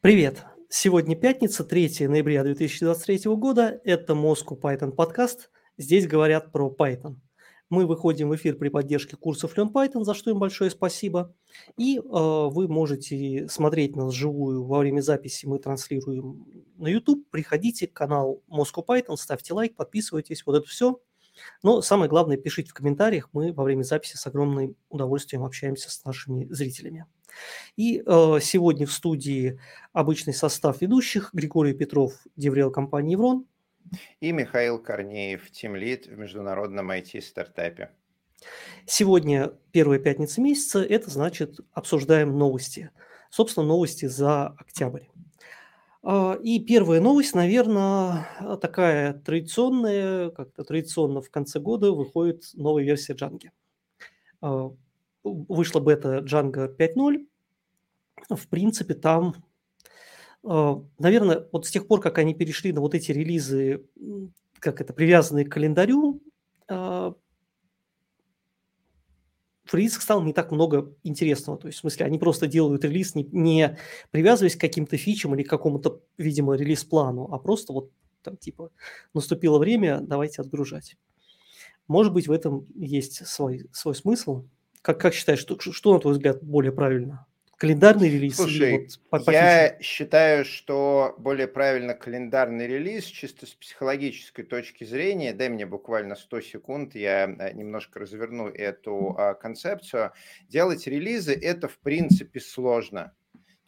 Привет! Сегодня пятница, 3 ноября 2023 года. Это Moscow Python подкаст. Здесь говорят про Python. Мы выходим в эфир при поддержке курсов Learn Python, за что им большое спасибо. И э, вы можете смотреть нас живую во время записи. Мы транслируем на YouTube. Приходите, канал Moscow Python, ставьте лайк, подписывайтесь, вот это все. Но самое главное, пишите в комментариях. Мы во время записи с огромным удовольствием общаемся с нашими зрителями. И э, сегодня в студии обычный состав ведущих Григорий Петров, Деврел компании «Еврон». И Михаил Корнеев, тимлид в международном IT-стартапе. Сегодня первая пятница месяца, это значит обсуждаем новости. Собственно, новости за октябрь. А, и первая новость, наверное, такая традиционная, как-то традиционно в конце года выходит новая версия Django. Вышла бета Django 5.0. В принципе, там, а, наверное, вот с тех пор, как они перешли на вот эти релизы, как это, привязанные к календарю, в релизах стало не так много интересного. То есть, в смысле, они просто делают релиз, не, не привязываясь к каким-то фичам или к какому-то, видимо, релиз-плану, а просто вот там типа наступило время, давайте отгружать. Может быть, в этом есть свой, свой смысл. Как, как считаешь, что, что, на твой взгляд, более правильно? Календарный релиз? Слушай, вот по, я считаю, что более правильно календарный релиз чисто с психологической точки зрения. Дай мне буквально 100 секунд, я э, немножко разверну эту а, концепцию. Делать релизы – это, в принципе, сложно.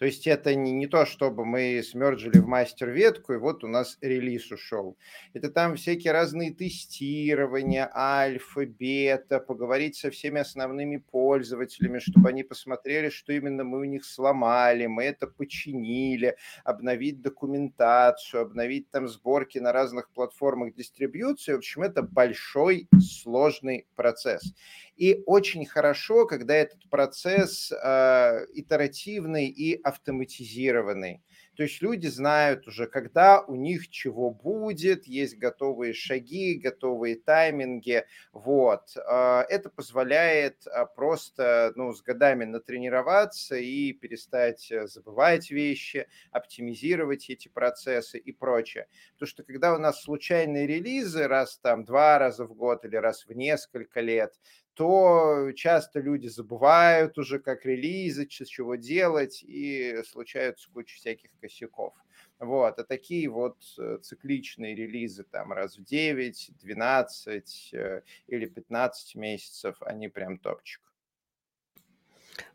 То есть это не, не то, чтобы мы смерджили в мастер-ветку, и вот у нас релиз ушел. Это там всякие разные тестирования, альфа, бета, поговорить со всеми основными пользователями, чтобы они посмотрели, что именно мы у них сломали, мы это починили, обновить документацию, обновить там сборки на разных платформах дистрибьюции. В общем, это большой сложный процесс. И очень хорошо, когда этот процесс э, итеративный и автоматизированный. То есть люди знают уже, когда у них чего будет, есть готовые шаги, готовые тайминги. Вот. А, это позволяет а, просто ну, с годами натренироваться и перестать э, забывать вещи, оптимизировать эти процессы и прочее. Потому что когда у нас случайные релизы раз там два раза в год или раз в несколько лет, то часто люди забывают уже, как релизы, чего делать, и случаются куча всяких косяков. Вот, а такие вот э, цикличные релизы там раз в 9, 12 э, или 15 месяцев, они прям топчик.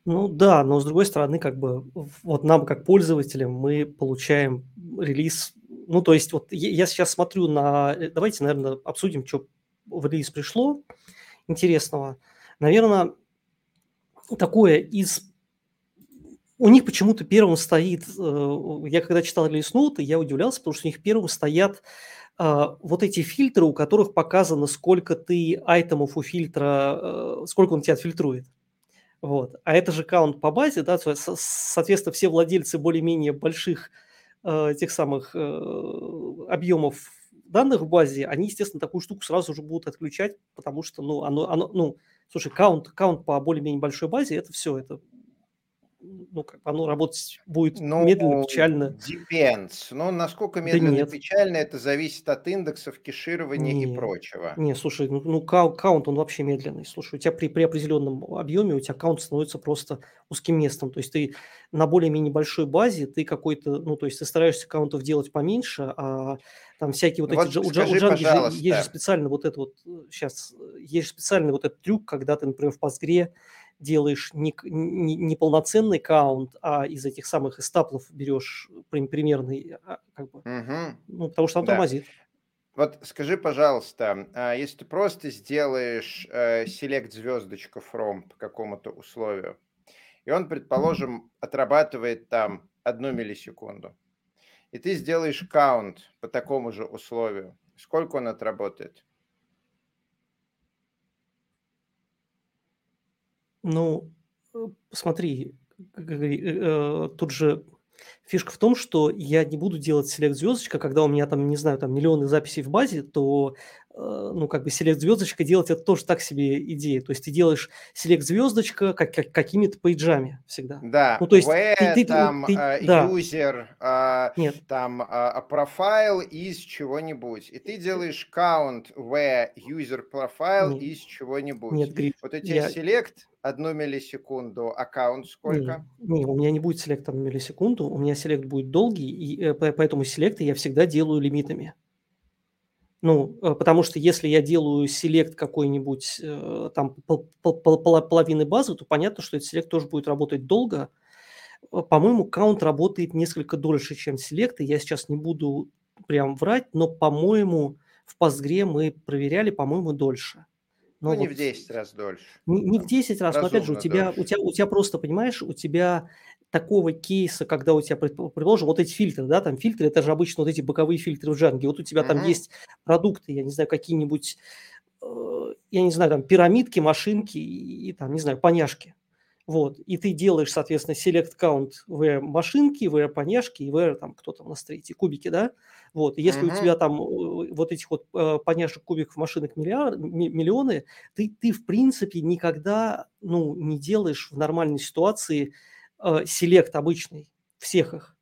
Ну да, но с другой стороны, как бы вот нам как пользователям мы получаем релиз. Ну то есть вот я сейчас смотрю на, э, давайте, наверное, обсудим, что в релиз пришло интересного. Наверное, такое из... У них почему-то первым стоит... Э, я когда читал релиз ноуты, я удивлялся, потому что у них первым стоят э, вот эти фильтры, у которых показано, сколько ты айтемов у фильтра, э, сколько он тебя отфильтрует. Вот. А это же каунт по базе, да, соответственно, все владельцы более-менее больших тех самых объемов данных в базе, они, естественно, такую штуку сразу же будут отключать, потому что, ну, оно, оно ну, слушай, каунт, каунт по более-менее большой базе, это все, это ну, как оно работать будет ну, медленно, печально. Depends. Ну, насколько медленно, да печально, это зависит от индексов, кеширования не, и прочего. Не, слушай, ну, ну каунт, он вообще медленный. Слушай, у тебя при, при определенном объеме, у тебя каунт становится просто узким местом. То есть ты на более-менее большой базе, ты какой-то, ну, то есть ты стараешься каунтов делать поменьше, а там всякие вот, вот эти, у, скажи, Django есть же специально вот это вот, сейчас, э, есть же специальный вот этот трюк, когда ты, например, в Postgre делаешь не, не, не полноценный каунт, а из этих самых эстаплов берешь примерный, а, как бы, угу. ну, потому что он да. тормозит. Вот скажи, пожалуйста, а если ты просто сделаешь э, select звездочка from по какому-то условию, и он, предположим, отрабатывает там одну миллисекунду, и ты сделаешь каунт по такому же условию, сколько он отработает? Ну, э, смотри, э, э, тут же Фишка в том, что я не буду делать селект звездочка, когда у меня там, не знаю, там миллионы записей в базе, то, э, ну, как бы селект звездочка делать это тоже так себе идея. То есть ты делаешь селект звездочка как, как, какими-то пейджами всегда. Да, Ну, то есть where ты, ты, там ты- э, да, user, э, нет, там э, профайл из чего-нибудь, и ты делаешь count where user profile нет, из чего-нибудь. нет, Гриш, Вот тебя я, select одну миллисекунду, аккаунт не, сколько? не, у меня не будет селекта на миллисекунду, у меня селект будет долгий, и э, по- поэтому селекты я всегда делаю лимитами. Ну, э, потому что если я делаю селект какой-нибудь э, там половины базы, то понятно, что этот селект тоже будет работать долго. По-моему, каунт работает несколько дольше, чем селект, и я сейчас не буду прям врать, но, по-моему, в Postgre мы проверяли, по-моему, дольше. Ну, Но не вот в 10 раз дольше. не, не в Там 10 раз, но опять же, у разумно тебя, у тебя, у тебя просто, понимаешь, у тебя такого кейса, когда у тебя, предпо- предположим, вот эти фильтры, да, там фильтры, это же обычно вот эти боковые фильтры в джанге, вот у тебя там Мгм. есть продукты, я не знаю, какие-нибудь, э, я не знаю, там пирамидки, машинки и, и там, не знаю, поняшки. Вот, и ты делаешь, соответственно, select count в машинки, в поняшки и в там кто там у нас третий, кубики, да? Вот, и если у Мгм. тебя там э, вот этих вот э, поняшек, кубиков, машинок миллиар- ми- миллионы, ты, ты в принципе никогда ну, не делаешь в нормальной ситуации селект обычный всех их.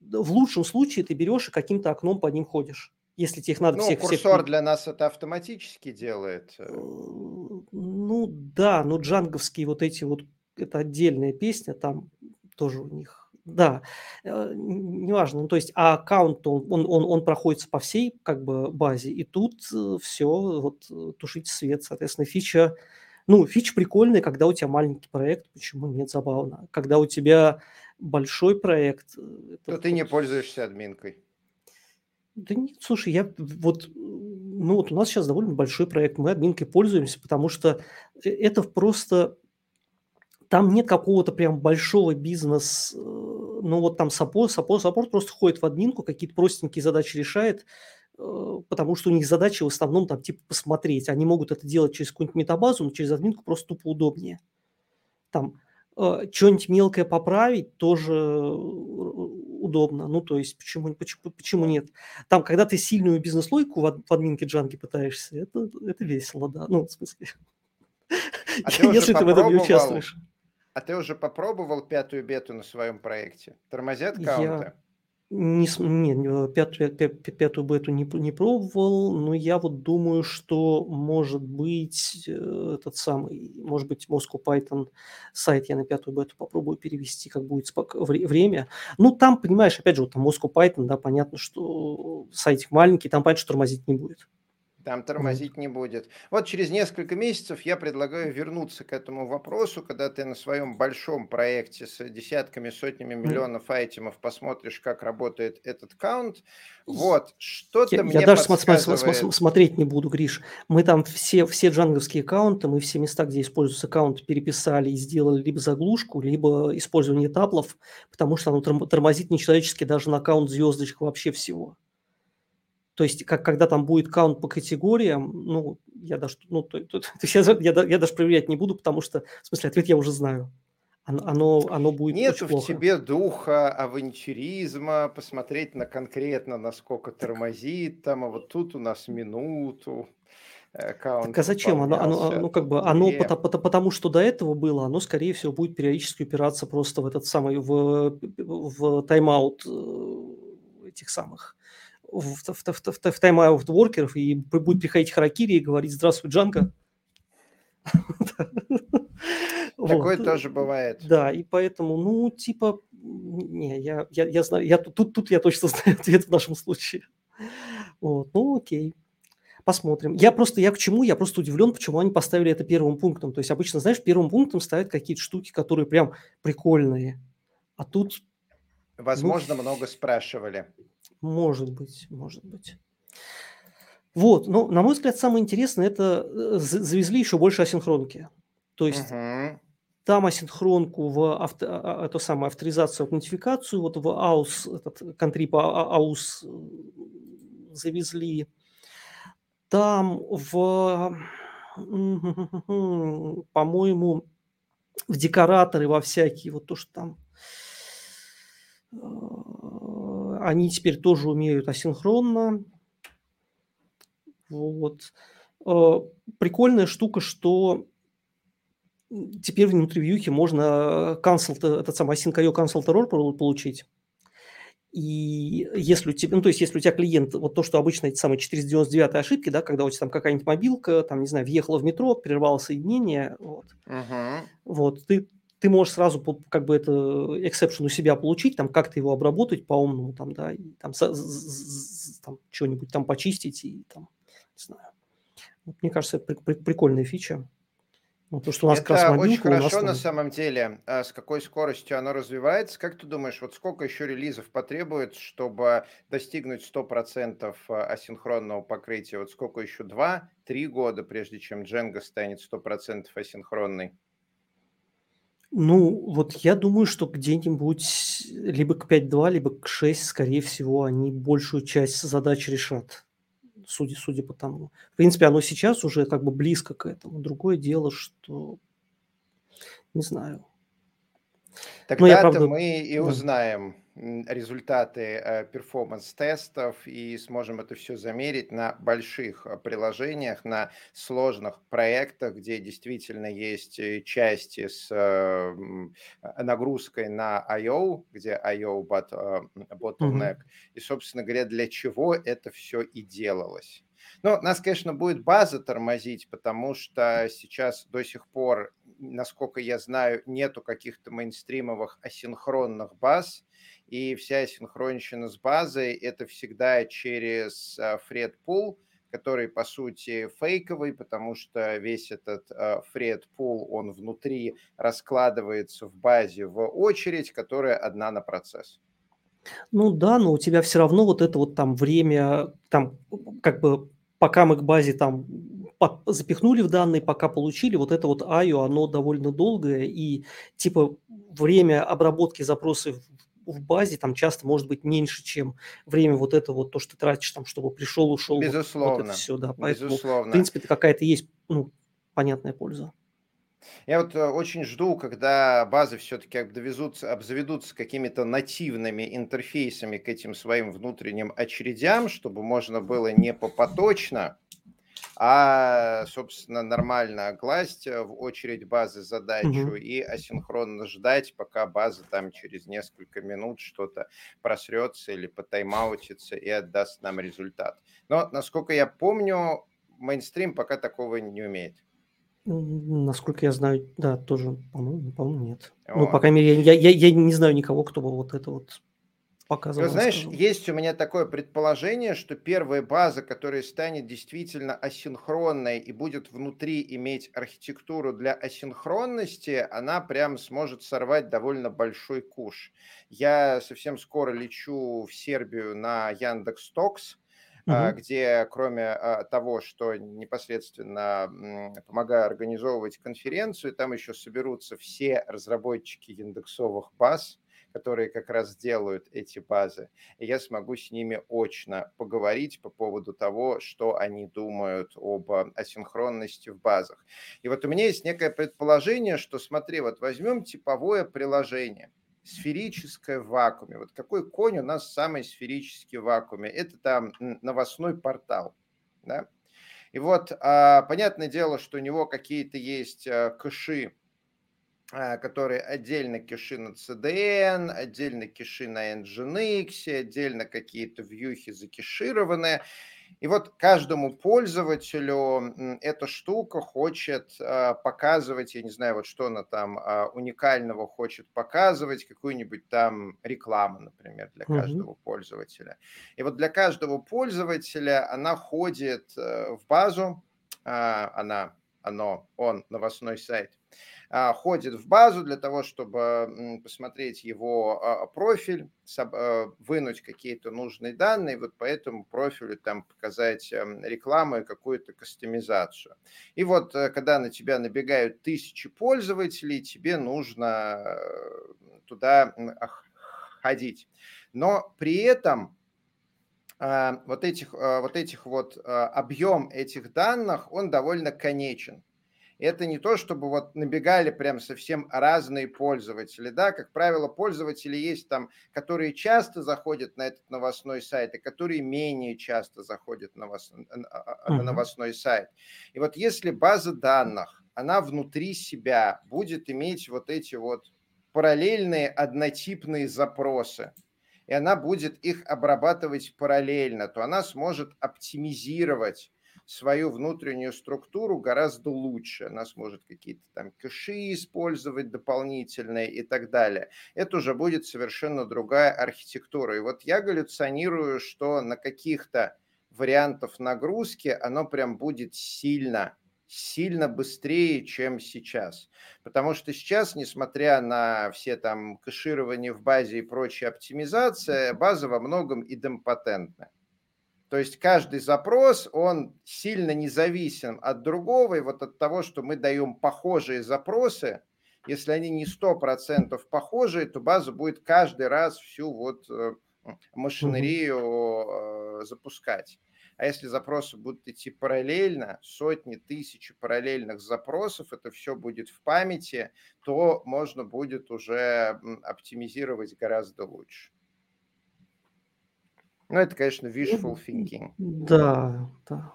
В лучшем случае ты берешь и каким-то окном по ним ходишь, если тебе их надо Ну, всех, всех курсор пи- для нас это автоматически делает. Э, э. Ну да, но джанговские вот эти вот, это отдельная песня, там тоже у них, да, э, неважно, ну то есть, а аккаунт, он, он, он, он проходится по всей как бы базе, и тут все, вот э, тушить свет, соответственно, фича, ну, фича прикольная, когда у тебя маленький проект, почему нет, забавно. Когда у тебя большой проект, э, То это ты не пользуешься админкой. да нет, слушай, я вот, ну вот у нас сейчас довольно большой проект, мы админкой пользуемся, потому что э, это просто, там нет какого-то прям большого бизнес, э, ну вот там саппорт, саппорт, саппорт просто ходит в админку, какие-то простенькие задачи решает, э, потому что у них задачи в основном там типа посмотреть, они могут это делать через какую-нибудь метабазу, но через админку просто тупо удобнее. Там э, что-нибудь мелкое поправить тоже э, удобно. Ну, то есть, почему, почему, почему нет? Там, когда ты сильную бизнес-логику в, ад- в админке джанги пытаешься, это, это весело, да. Ну, в смысле, А если ты в этом не участвуешь. а ты уже попробовал пятую бету на своем проекте? Тормозят Я каунты? с- не, не, пятую, пя- пя- пятую бету не, не пробовал, но я вот думаю, что может быть э, этот самый, может быть, Moscow Python сайт я на пятую бету попробую перевести, как будет время. Ну, там, понимаешь, опять же, вот там Moscow Python, да, понятно, что сайтик маленький, там, понятно, что тормозить не будет. Там тормозить не будет. Вот через несколько месяцев я предлагаю вернуться к этому вопросу, когда ты на своем большом проекте с десятками, сотнями миллионов айтемов посмотришь, как работает этот каунт. Вот, Я, что-то я мне даже смо- смо- подсказывает. смотреть не буду, Гриш. Мы там все, все джанговские аккаунты, мы все места, где используются аккаунт, переписали и сделали либо заглушку, либо использование таплов, потому что оно торм- тормозит нечеловечески даже на аккаунт звездочек вообще всего. То есть, как, когда там будет каунт по категориям, ну, я даже, ну, то, то- то есть я, я я даже проверять не буду, потому что, в смысле, ответ я уже знаю. Оно, оно, оно будет очень Нету в плохо. тебе духа авантюризма, посмотреть на конкретно, насколько тормозит, там, а вот тут у нас минуту, э, так а аккаунт зачем? Оно, оно, а ну, как бы, оно, пота- потому что до этого было, оно, скорее всего, будет периодически упираться просто в этот самый, в, в тайм-аут э, этих самых, в, в, в, в, в тайм-аут воркеров, и будет приходить Харакири и говорить, здравствуй, Джанго. Такое тоже бывает. Да, и поэтому, ну, типа, не, я, я, я знаю, я тут, тут, я точно знаю ответ в нашем случае. Вот, ну, окей. Посмотрим. Я просто, я к чему? Я просто удивлен, почему они поставили это первым пунктом. То есть обычно, знаешь, первым пунктом ставят какие-то штуки, которые прям прикольные. А тут, ну, Возможно, много спрашивали. Может быть, может быть. Вот, но, на мой взгляд, самое интересное, это э, за- завезли еще больше асинхронки. То есть Мгм. там асинхронку в авто, а- а- эту самую авторизацию, аутентификацию, вот в AUS, этот контрип AUS э, завезли. Там в, по-моему, в декораторы во всякие, вот то, что там Они теперь тоже умеют асинхронно. Вот. Прикольная штука, что теперь внутри вьюхи можно consult, этот самый async.io error получить. И если у тебя, ну, то есть, если у тебя клиент, вот то, что обычно эти самые 499 ошибки, да, когда у тебя там какая-нибудь мобилка, там, не знаю, въехала в метро, прервала соединение, вот, uh-huh. вот ты, ты можешь сразу как бы это exception у себя получить, там, как-то его обработать по-умному, там, да, и там, там что-нибудь там почистить и там, не знаю. Вот, мне кажется, это прикольная фича. Ну, то, что у нас Это как раз очень хорошо на самом деле, а с какой скоростью оно развивается. Как ты думаешь, вот сколько еще релизов потребуется, чтобы достигнуть 100% а, асинхронного покрытия? Вот сколько еще? Два-три года, прежде чем Django станет 100% асинхронной? Ну, вот я думаю, что где-нибудь либо к 5.2, либо к 6, скорее всего, они большую часть задач решат судя, судя по тому. В принципе, оно сейчас уже как бы близко к этому. Другое дело, что не знаю. Тогда-то правда... мы и узнаем результаты э, перформанс-тестов и сможем это все замерить на больших э, приложениях, на сложных проектах, где действительно есть э, части с нагрузкой на I.O., где I.O. bottleneck, mm-hmm. и, собственно говоря, для чего это все и делалось. Ну, нас, конечно, будет база тормозить, потому что сейчас до сих пор, насколько я знаю, нету каких-то мейнстримовых асинхронных баз, и вся синхронщина с базой – это всегда через Фред Пул, который, по сути, фейковый, потому что весь этот Фред Пул, он внутри раскладывается в базе в очередь, которая одна на процесс. Ну да, но у тебя все равно вот это вот там время, там как бы пока мы к базе там запихнули в данные, пока получили, вот это вот IO, оно довольно долгое, и типа время обработки запросов в базе там часто может быть меньше, чем время вот это вот, то, что ты тратишь там, чтобы пришел, ушел. Безусловно. Вот, вот это все, да. Поэтому, Безусловно. в принципе, это какая-то есть, ну, понятная польза. Я вот э, очень жду, когда базы все-таки обзаведутся, обзаведутся какими-то нативными интерфейсами к этим своим внутренним очередям, чтобы можно было не попоточно, а, собственно, нормально класть в очередь базы задачу угу. и асинхронно ждать, пока база там через несколько минут что-то просрется или потаймаутится и отдаст нам результат. Но, насколько я помню, мейнстрим пока такого не умеет. Насколько я знаю, да, тоже, по-моему, по-моему нет. О. Ну, по крайней мере, я, я, я не знаю никого, кто бы вот это вот показывал. Ты знаешь, сказал. есть у меня такое предположение, что первая база, которая станет действительно асинхронной и будет внутри иметь архитектуру для асинхронности, она прям сможет сорвать довольно большой куш. Я совсем скоро лечу в Сербию на Яндекс Токс, Uh-huh. где кроме а, того, что непосредственно помогаю организовывать конференцию, там еще соберутся все разработчики индексовых баз, которые как раз делают эти базы, и я смогу с ними очно поговорить по поводу того, что они думают об асинхронности в базах. И вот у меня есть некое предположение, что смотри, вот возьмем типовое приложение – сферическое в вакууме. Вот какой конь у нас самый сферический в вакууме? Это там новостной портал. Да? И вот а, понятное дело, что у него какие-то есть а, кэши, которые отдельно кэши на CDN, отдельно кэши на Nginx, отдельно какие-то вьюхи закешированные. И вот каждому пользователю эта штука хочет а, показывать, я не знаю, вот что она там а, уникального хочет показывать, какую-нибудь там рекламу, например, для каждого mm-hmm. пользователя. И вот для каждого пользователя она ходит э, в базу, а, она, оно, он, новостной сайт, а, ходит в базу для того, чтобы посмотреть его а, профиль, а, вынуть какие-то нужные данные, вот по этому профилю там показать эм, рекламу и какую-то кастомизацию. И вот э, когда на тебя набегают тысячи пользователей, тебе нужно э, туда ходить. Но при этом вот этих вот, этих вот объем этих данных, он довольно конечен. Это не то, чтобы вот набегали прям совсем разные пользователи, да, как правило, пользователи есть там, которые часто заходят на этот новостной сайт, и которые менее часто заходят на, вас, на новостной сайт. И вот если база данных, она внутри себя будет иметь вот эти вот параллельные однотипные запросы, и она будет их обрабатывать параллельно, то она сможет оптимизировать свою внутреннюю структуру гораздо лучше. Она сможет какие-то там кэши использовать дополнительные и так далее. Это уже будет совершенно другая архитектура. И вот я галлюционирую, что на каких-то вариантов нагрузки оно прям будет сильно сильно быстрее, чем сейчас. Потому что сейчас, несмотря на все там кэширование в базе и прочая оптимизация, база во многом идемпотентна. То есть каждый запрос, он сильно независим от другого, и вот от того, что мы даем похожие запросы, если они не 100% похожие, то база будет каждый раз всю вот э, машинерию mm запускать. А если запросы будут идти параллельно, сотни, тысячи параллельных запросов, это все будет в памяти, то можно будет уже оптимизировать гораздо лучше. Ну, это, конечно, wishful thinking. Да, да.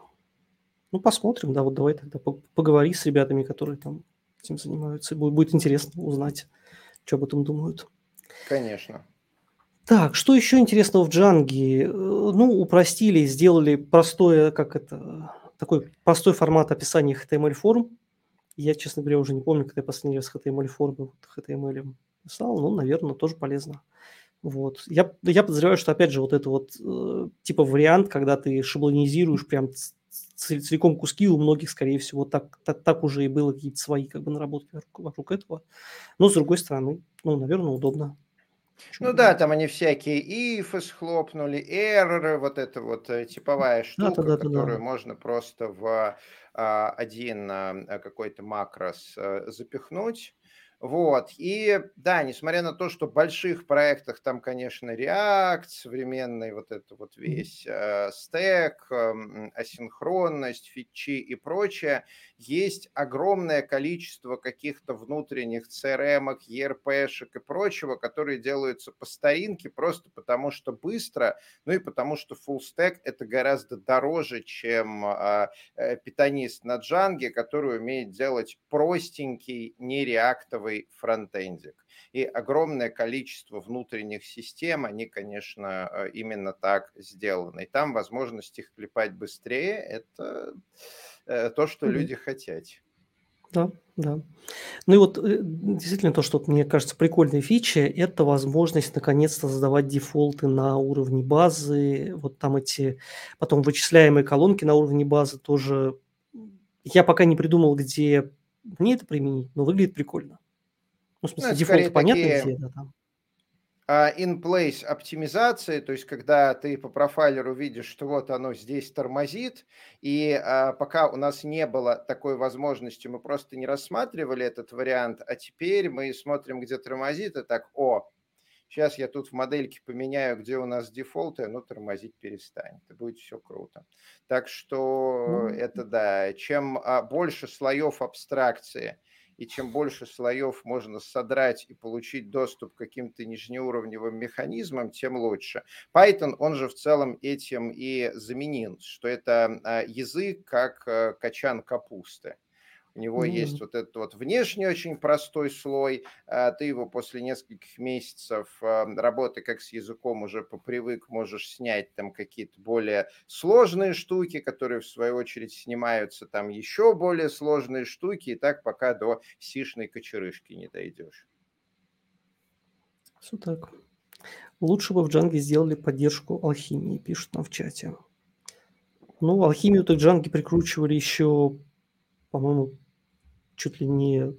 Ну, посмотрим, да, вот давай тогда поговори с ребятами, которые там этим занимаются. Будет, будет интересно узнать, что об этом думают. Конечно. Так, что еще интересного в Джанге? Э, ну, упростили, сделали простое, как это, такой простой формат описания HTML-форм. Я, честно говоря, уже не помню, когда я последний раз HTML-формы HTML писал, но, наверное, тоже полезно. Вот. Я, я подозреваю, что, опять же, вот это вот э, типа вариант, когда ты шаблонизируешь прям целиком куски, у многих, скорее всего, так, так, так уже и было какие-то свои как бы наработки вокруг, вокруг этого. Но, с другой стороны, ну, наверное, удобно. Ну да, там они всякие if схлопнули, error, вот это вот э, типовая штука, да, да, да, которую да. можно просто в а, один а, какой-то макрос а, запихнуть. Вот. И да, несмотря на то, что в больших проектах там, конечно, React, современный вот это вот весь э, стек, э, асинхронность, фичи и прочее, есть огромное количество каких-то внутренних CRM, ERP-шек и прочего, которые делаются по старинке просто потому, что быстро, ну и потому, что full stack это гораздо дороже, чем а, э, питанист на джанге, который умеет делать простенький, нереактовый фронтендик. И огромное количество внутренних систем, они, конечно, э, именно так сделаны. И там возможность их клепать быстрее, это Э, то, что mm-hmm. люди хотят. Да, да. Ну и вот э, действительно то, что мне кажется прикольной фичей, это возможность наконец-то задавать дефолты на уровне базы. Вот там эти потом вычисляемые колонки на уровне базы тоже. Я пока не придумал, где мне это применить, но выглядит прикольно. Ну, в смысле, ну, дефолт понятно такие... где, да, там. А, in-place оптимизации, то есть когда ты по профайлеру видишь, что вот оно здесь тормозит, и а, пока у нас не было такой возможности, мы просто не рассматривали этот вариант, а теперь мы смотрим, где тормозит, и так, о, сейчас я тут в модельке поменяю, где у нас дефолты, оно тормозить перестанет, и будет все круто. Так что mm-hmm. это да, чем а, больше слоев абстракции – и чем больше слоев можно содрать и получить доступ к каким-то нижнеуровневым механизмам, тем лучше. Python, он же в целом этим и заменил, что это а, язык как э, качан капусты. У него mm-hmm. есть вот этот вот внешний очень простой слой, а ты его после нескольких месяцев а, работы как с языком уже попривык, можешь снять там какие-то более сложные штуки, которые в свою очередь снимаются там еще более сложные штуки, и так пока до сишной кочерышки не дойдешь. Все так. Лучше бы в Джанге сделали поддержку алхимии, пишут нам в чате. Ну, алхимию-то Джанги прикручивали еще, по-моему, чуть ли не,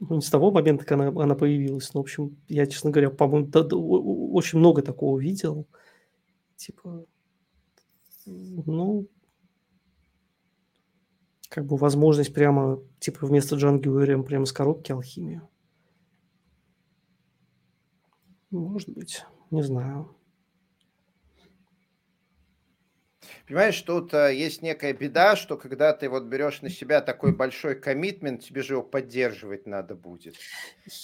ну, не с того момента, как она, она появилась. Но, в общем, я, честно говоря, по-моему, да, да, очень много такого видел. Типа, ну, как бы возможность прямо, типа, вместо Django прямо с коробки алхимию. Может быть, не знаю. Понимаешь, тут э, есть некая беда, что когда ты вот берешь на себя такой большой коммитмент, тебе же его поддерживать надо будет.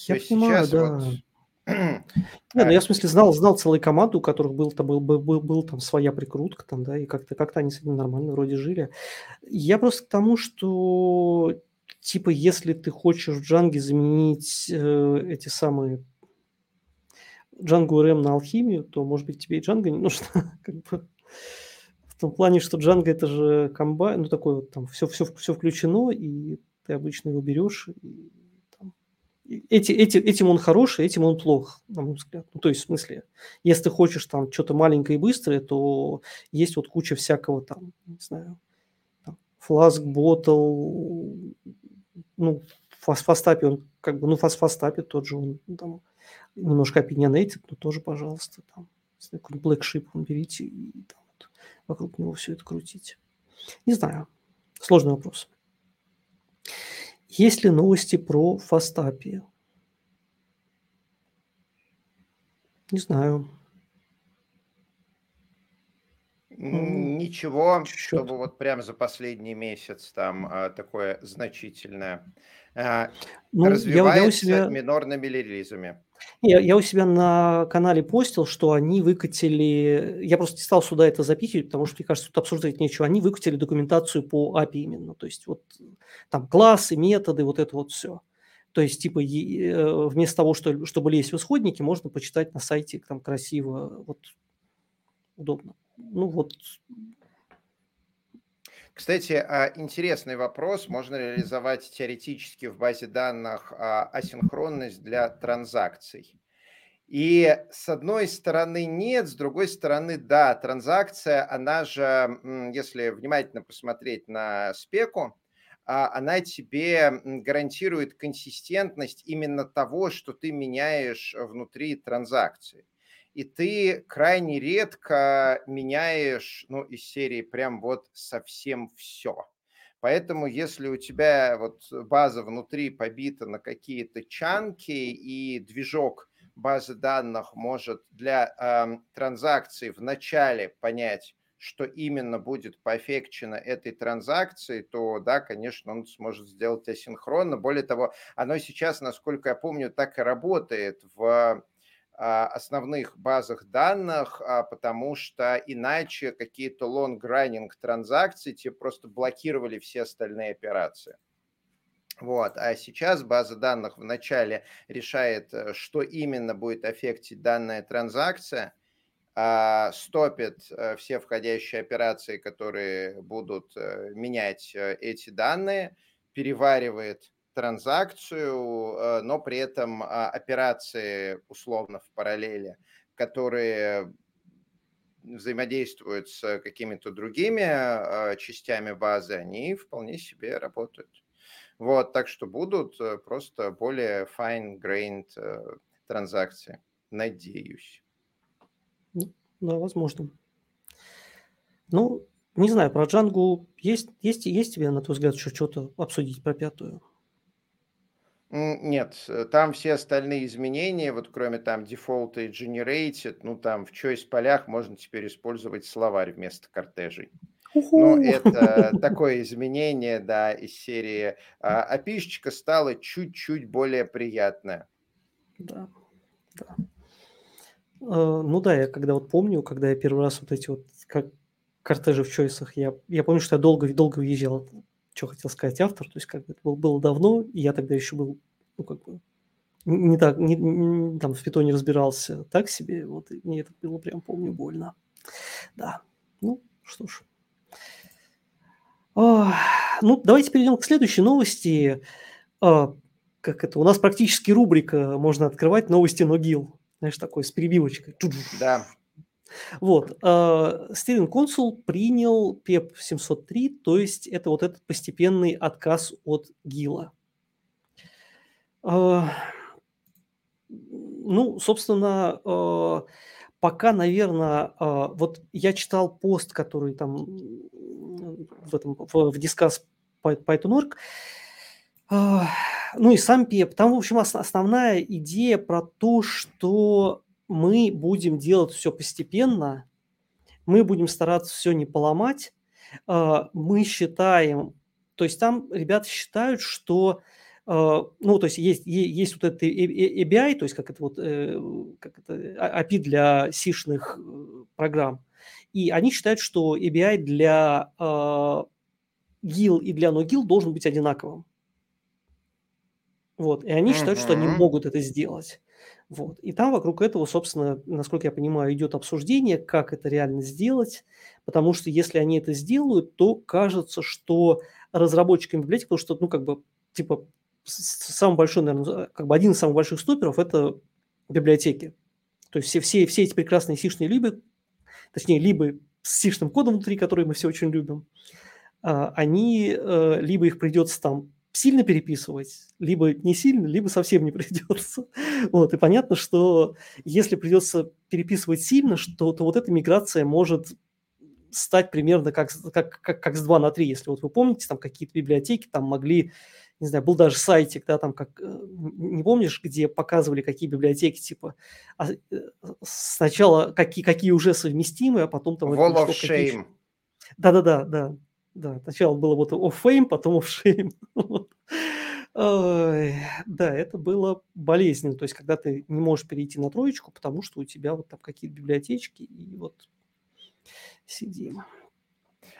Я понимаю, да. Вот... Нет, ну я в смысле знал, знал целую команду, у которых был, там, был, был, был, был там своя прикрутка, там, да, и как-то как они с этим нормально вроде жили. Я просто к тому, что типа если ты хочешь в Джанге заменить э, эти самые Django RM на алхимию, то, может быть, тебе и Django не нужно. как бы. В том плане, что Django это же комбайн, ну, такой вот там все, все, все включено, и ты обычно его берешь. И, там, и эти, эти, этим он хороший, этим он плох, на мой взгляд. Ну, то есть, в смысле, если ты хочешь там что-то маленькое и быстрое, то есть вот куча всякого там, не знаю, фласк, ботл, ну, фастапе он как бы, ну, фастапе тот же, он там немножко opinionated, но тоже, пожалуйста, там, какой-нибудь Black Sheep он берите и там, вокруг него все это крутите. Не знаю, сложный вопрос. Есть ли новости про фастапи? Не знаю. Ничего, Счет. чтобы вот прямо за последний месяц там а, такое значительное а, ну, развивается я, я себя... минорными релизами. Я, я у себя на канале постил, что они выкатили, я просто не стал сюда это запихивать, потому что, мне кажется, тут обсуждать нечего, они выкатили документацию по API именно, то есть вот там классы, методы, вот это вот все. То есть, типа, э, вместо того, что, чтобы лезть в исходники, можно почитать на сайте там красиво, вот удобно. Ну вот. Кстати, а, интересный вопрос. Можно реализовать теоретически в базе данных а, асинхронность для транзакций? И с одной стороны нет, с другой стороны да, транзакция, она же, если внимательно посмотреть на спеку, а, она тебе гарантирует консистентность именно того, что ты меняешь внутри транзакции и ты крайне редко меняешь, ну, из серии прям вот совсем все. Поэтому, если у тебя вот база внутри побита на какие-то чанки и движок базы данных может для э, транзакции вначале понять, что именно будет поэффекчено этой транзакции, то да, конечно, он сможет сделать асинхронно. Более того, оно сейчас, насколько я помню, так и работает в основных базах данных, а, потому что иначе какие-то long-running транзакции тебе просто блокировали все остальные операции. Вот. А сейчас база данных вначале решает, э, что именно будет аффектить данная транзакция, а, стопит э, все входящие операции, которые будут э, менять эти данные, переваривает транзакцию, э, но при этом а, операции условно в параллели, которые взаимодействуют с какими-то другими а, частями базы, они вполне себе работают. Вот, так что будут э, просто более fine-grained э, транзакции, надеюсь. Ну, да, возможно. Ну, не знаю, про Django есть, есть, есть тебе, на твой взгляд, еще что-то обсудить про пятую? Нет, э, там все остальные изменения, вот кроме там дефолта и generated, ну там в choice полях можно теперь использовать словарь вместо кортежей. Ну, это такое изменение, да, из серии. А опишечка стала чуть-чуть более приятная. Да, да. А, ну да, я когда вот помню, когда я первый раз вот эти вот как кортежи в чойсах, я, я помню, что я долго, долго уезжал что хотел сказать автор, то есть как бы это было, было давно, и я тогда еще был, ну как бы, не так, не, не, там в питоне разбирался так себе, вот, и мне это было прям, помню, больно. Да, ну, что ж. А, ну, давайте перейдем к следующей новости. А, как это, у нас практически рубрика, можно открывать новости Ногил. Знаешь, такой с перебивочкой. Да. Вот. Стивен Консул принял PEP 703, то есть это вот этот постепенный отказ от ГИЛа. Э, ну, собственно, э, пока, наверное, вот я читал пост, который там в этом в, Discuss Python.org, ну и сам PEP. Там, в общем, основная идея про то, что мы будем делать все постепенно, мы будем стараться все не поломать. А, мы считаем, то есть там ребята считают, что а, ну, то есть есть, есть вот этот ABI, то есть как это вот, э, как это, API для сишных э, программ. И они считают, что ABI для GIL и для NoGIL должен быть одинаковым. Вот, и они считают, что они могут это сделать. Вот. И там вокруг этого, собственно, насколько я понимаю, идет обсуждение, как это реально сделать, потому что если они это сделают, то кажется, что разработчикам библиотек, потому что, ну, как бы, типа, самый большой, наверное, как бы один из самых больших стоперов – это библиотеки. То есть все, все, все эти прекрасные сишные либо, точнее, либо с сишным кодом внутри, который мы все очень любим, а, они, э, либо их придется там сильно переписывать, либо не сильно, либо совсем не придется. Вот, и понятно, что если придется переписывать сильно, что, то вот эта миграция может стать примерно как, как, как, как с 2 на 3. Если вот вы помните, там какие-то библиотеки там могли, не знаю, был даже сайтик, да, там как, э, не помнишь, где показывали, какие библиотеки, типа, а, э, сначала какие, какие уже совместимы, а потом там... Wall of Shame. Да-да-да, да. Да, сначала было вот off fame, потом off shame. Да, это было болезненно. То есть, когда ты не можешь перейти на троечку, потому что у тебя вот там какие-то библиотечки, и вот сидим.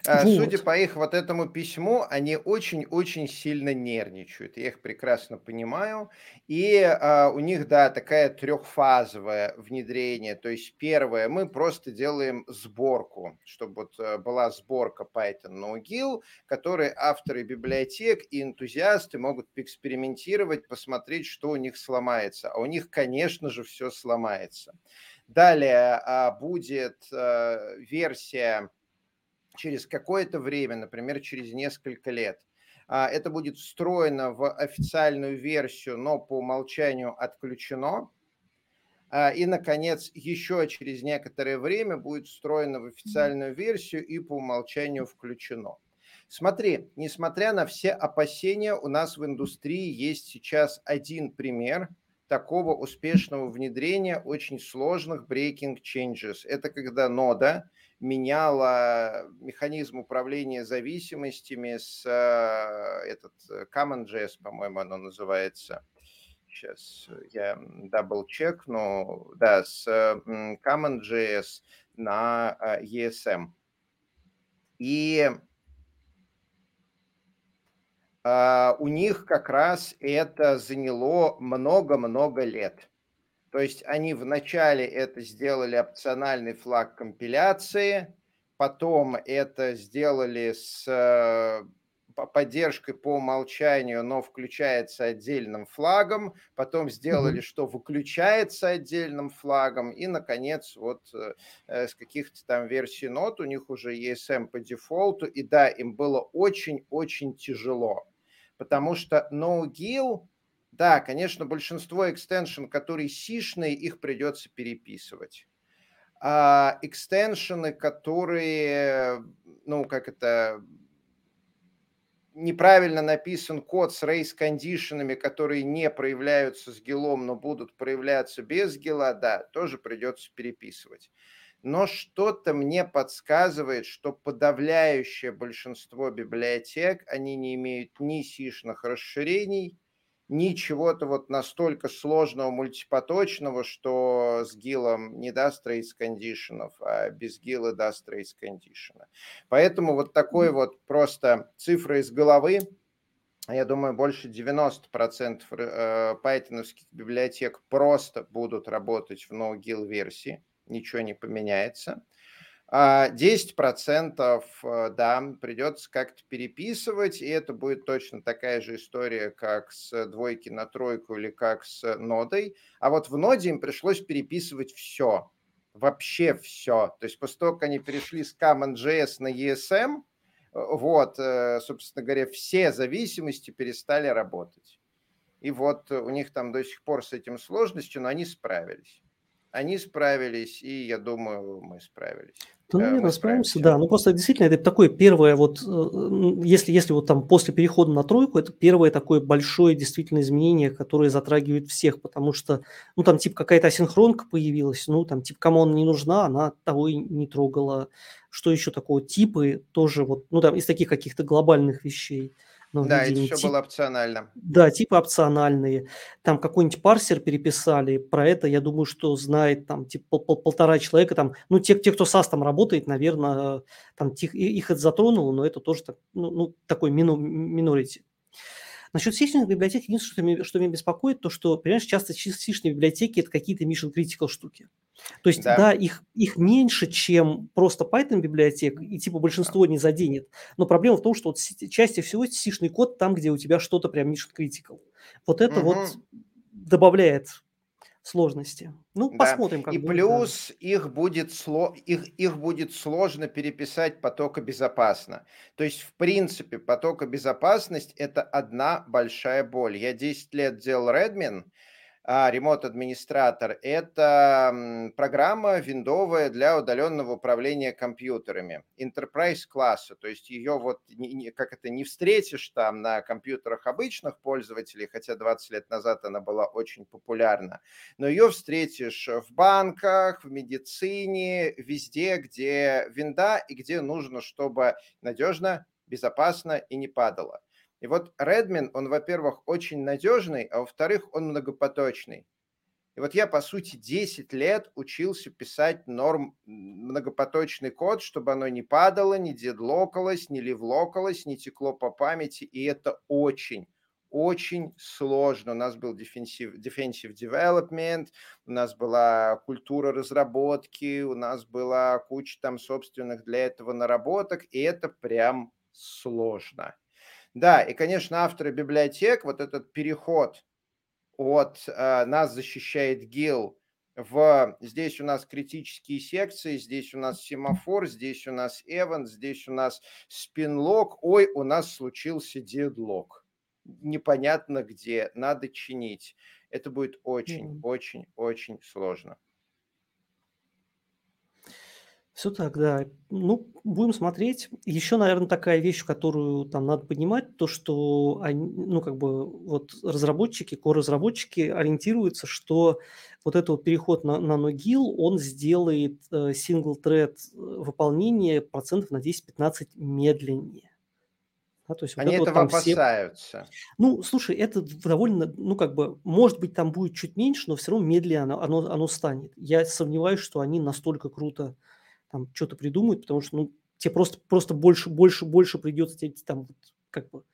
А, вот. Судя по их вот этому письму, они очень-очень сильно нервничают. Я их прекрасно понимаю. И а, у них, да, такая трехфазовое внедрение. То есть первое, мы просто делаем сборку, чтобы вот э, была сборка Python NoGIL, которой авторы библиотек и энтузиасты могут поэкспериментировать, посмотреть, что у них сломается. А у них, конечно же, все сломается. Далее а, будет а, версия через какое-то время, например, через несколько лет. А, это будет встроено в официальную версию, но по умолчанию отключено. А, и, наконец, еще через некоторое время будет встроено в официальную версию и по умолчанию включено. Смотри, несмотря на все опасения, у нас в индустрии есть сейчас один пример такого успешного внедрения очень сложных breaking changes. Это когда нода меняла механизм управления зависимостями с э, этот э, CommonJS, по-моему, оно называется. Сейчас я double check, но да, с CommonJS на э, ESM. И у них как раз это заняло много-много лет. То есть они вначале это сделали опциональный флаг компиляции, потом это сделали с э, поддержкой по умолчанию, но включается отдельным флагом, потом сделали, что выключается отдельным флагом, и, наконец, вот э, с каких-то там версий нот у них уже ESM по дефолту, и да, им было очень-очень тяжело, потому что NoGill да, конечно, большинство экстеншн, которые сишные, их придется переписывать. А экстеншены, которые, ну, как это, неправильно написан код с race кондишенами, которые не проявляются с гилом, но будут проявляться без гила, да, тоже придется переписывать. Но что-то мне подсказывает, что подавляющее большинство библиотек, они не имеют ни сишных расширений, ни чего-то вот настолько сложного, мультипоточного, что с гилом не даст race кондишенов, а без гила даст race кондишена. Поэтому вот такой вот просто цифра из головы, я думаю, больше 90% э, пайтоновских библиотек просто будут работать в no-gil версии, ничего не поменяется. 10% а, э, да, придется как-то переписывать, и это будет точно такая же история, как с двойки на тройку или как с нодой. А вот в ноде им пришлось переписывать все, вообще все. То есть после того, как они перешли с CommonJS на ESM, э, вот, э, собственно говоря, все зависимости перестали работать. И вот у них там до сих пор с этим сложностью, но они справились. Они справились, и я думаю, мы справились. Да, наверно, мы справимся, справимся. да. Ну, просто действительно это такое первое вот, э, если если вот там после перехода на тройку, это первое такое большое действительно изменение, которое затрагивает всех, потому что, ну, там типа какая-то асинхронка появилась, ну, там типа кому она не нужна, она того и не трогала. Что еще такого? Типы тоже вот, ну, там из таких каких-то глобальных вещей Да, это все Тип было опционально. да, типы опциональные. Там какой-нибудь парсер переписали. Про это, я думаю, что знает там типа пол пол полтора человека. Там, ну, те, те, кто с SAS там работает, наверно, там тих их это затронуло, но это тоже так, ну ну, такой мину minority. Насчет сишных библиотек единственное, что меня что меня беспокоит, то, что, понимаешь, часто сишные библиотеки- это какие-то mission critical штуки. То есть, Да. да, их их меньше, чем просто Python библиотек, и типа Да. большинство не заденет. Но проблема в том, что вот чаще всего сишный код там, где у тебя что-то прям mission critical. Вот это вот Мгм. добавляет сложности. Ну, Да. посмотрим, как И будет, да. плюс их будет сло их их будет сложно переписать потокобезопасно. То есть, в принципе, потокобезопасность- это одна большая боль. Я 10 лет делал Redmin, а, ремонт-администратор. Это, м, программа виндовая для удаленного управления компьютерами, enterprise класса. То есть ее вот как это, не встретишь там на компьютерах обычных пользователей, хотя 20 лет назад она была очень популярна, но ее встретишь в банках, в медицине, везде, где винда и где нужно, чтобы надежно, безопасно и не падало. И вот Redmin, он, во-первых, очень надежный, а во-вторых, он многопоточный. И вот я, по сути, 10 лет учился писать норм многопоточный код, чтобы оно не падало, не дедлокалось, не ливлокалось, не текло по памяти. И это очень, очень сложно. У нас был defensive, defensive development, у нас была культура разработки, у нас была куча там собственных для этого наработок, и это прям сложно. Да, и, конечно, авторы библиотек, вот этот переход от э, нас защищает ГИЛ в здесь у нас критические секции, здесь у нас семафор, здесь у нас Эван, здесь у нас спинлок, ой, у нас случился дедлок. Непонятно где, надо чинить. Это будет очень, Мгм. очень, очень сложно. Всё так, да. Ну, будем смотреть. Еще, наверно, такая вещь, которую там надо понимать, то, что они, ну, как бы вот разработчики, core-разработчики ориентируются, что вот этот вот переход на на NoGIL, он сделает, э, thread, э, выполнение процентов на 10-15 медленнее. Да, то есть вот Они это вот этого там все опасаются. Ну, слушай, это довольно, ну, как бы, может быть, там будет чуть меньше, но всё равно медленнее оно оно оно станет. Я сомневаюсь, что они настолько круто там чё-то придумают, потому что, ну, те просто просто больше больше больше придется те там вот как бы,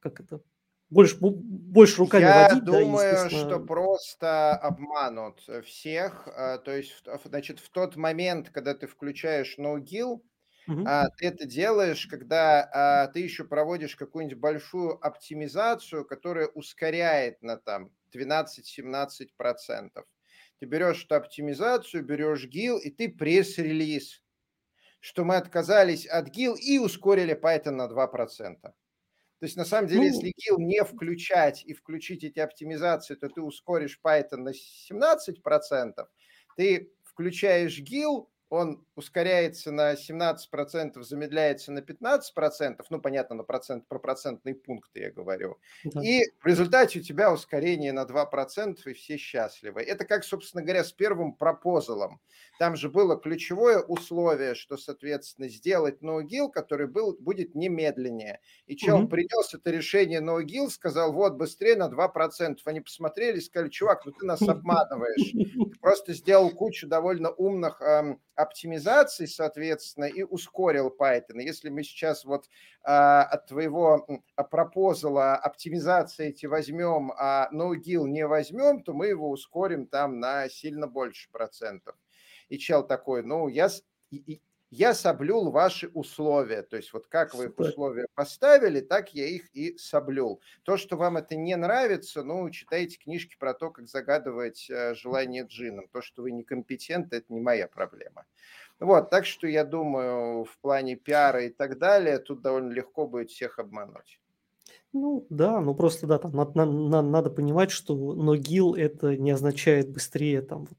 как это, больше больше руками Я водить, да, и, думаю, что естественно просто обманут, э, всех. Э, то есть, значит, в тот момент, когда ты включаешь NoGIL, Мгм. а, ты это делаешь, когда, а, ты еще проводишь какую-нибудь большую оптимизацию, которая ускоряет на там 12-17%. Ты берешь эту оптимизацию, берешь GIL, и ты пресс-релиз, что мы отказались от GIL и ускорили Python на 2%. То есть, на самом деле, Ну если GIL не включать и включить эти оптимизации, то ты ускоришь Python на 17%. Ты включаешь GIL, он ускоряется на 17%, замедляется на 15%. Ну, понятно, на процент, про процентные пункты я говорю. Да. И в результате у тебя ускорение на 2%, и все счастливы. Это как, собственно говоря, с первым пропозалом. Там же было ключевое условие, что, соответственно, сделать NoGIL, который был, будет немедленнее. И чел Мгм. принес это решение NoGIL, сказал, вот, быстрее на 2%. Они посмотрели и сказали, чувак, ну ты нас обманываешь. Ты просто сделал кучу довольно умных оптимизаций, соответственно, и ускорил Python. Если мы сейчас вот а, от твоего а, пропозала оптимизации эти возьмем, а NoGIL не возьмем, то мы его ускорим там на сильно больше процентов. И чел такой, ну, я, и- и- я соблюл ваши условия. То есть вот как вы их условия поставили, так я их и соблюл. То, что вам это не нравится, ну, читайте книжки про то, как загадывать э, желание джином. То, что вы некомпетентны, это не моя проблема. Вот, так что я думаю, в плане пиара и так далее, тут довольно легко будет всех обмануть. Ну да, ну просто да, там над на на надо понимать, что NoGIL- это не означает быстрее там вот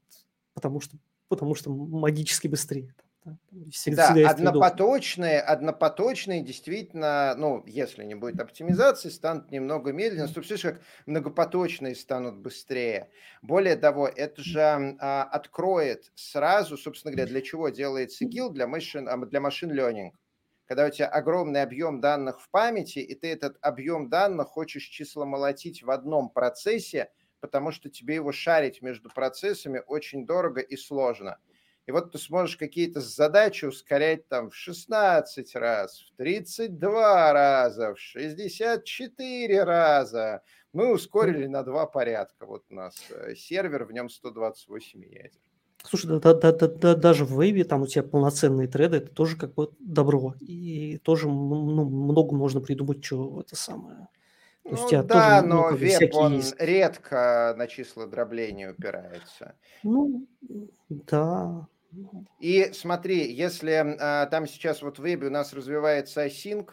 потому что, потому что магически быстрее. Да, всегда однопоточные, однопоточные действительно, ну, если не будет оптимизации, станут немного медленнее. Mm-hmm. Представляешь, как многопоточные станут быстрее. Более того, это же а, откроет сразу, собственно говоря, для чего делается ГИЛ, для машин, для машин learning. Когда у тебя огромный объем данных в памяти, и ты этот объем данных хочешь число молотить в одном процессе, потому что тебе его шарить между процессами очень дорого и сложно – и вот ты сможешь какие-то задачи ускорять там в 16 раз, в 32 раза, в 64 раза. Мы ускорили на два порядка. Вот у нас э, сервер, в нем 128 ядер. Слушай, да, да, да, да, даже в вебе там у тебя полноценные треды, это тоже как бы добро. И тоже ну, много можно придумать, что это самое. То есть ну, да, тоже, но ну, веб, он есть. редко на числа дробления упирается. Ну, да, и смотри, если а, там сейчас вот в вебе у нас развивается async,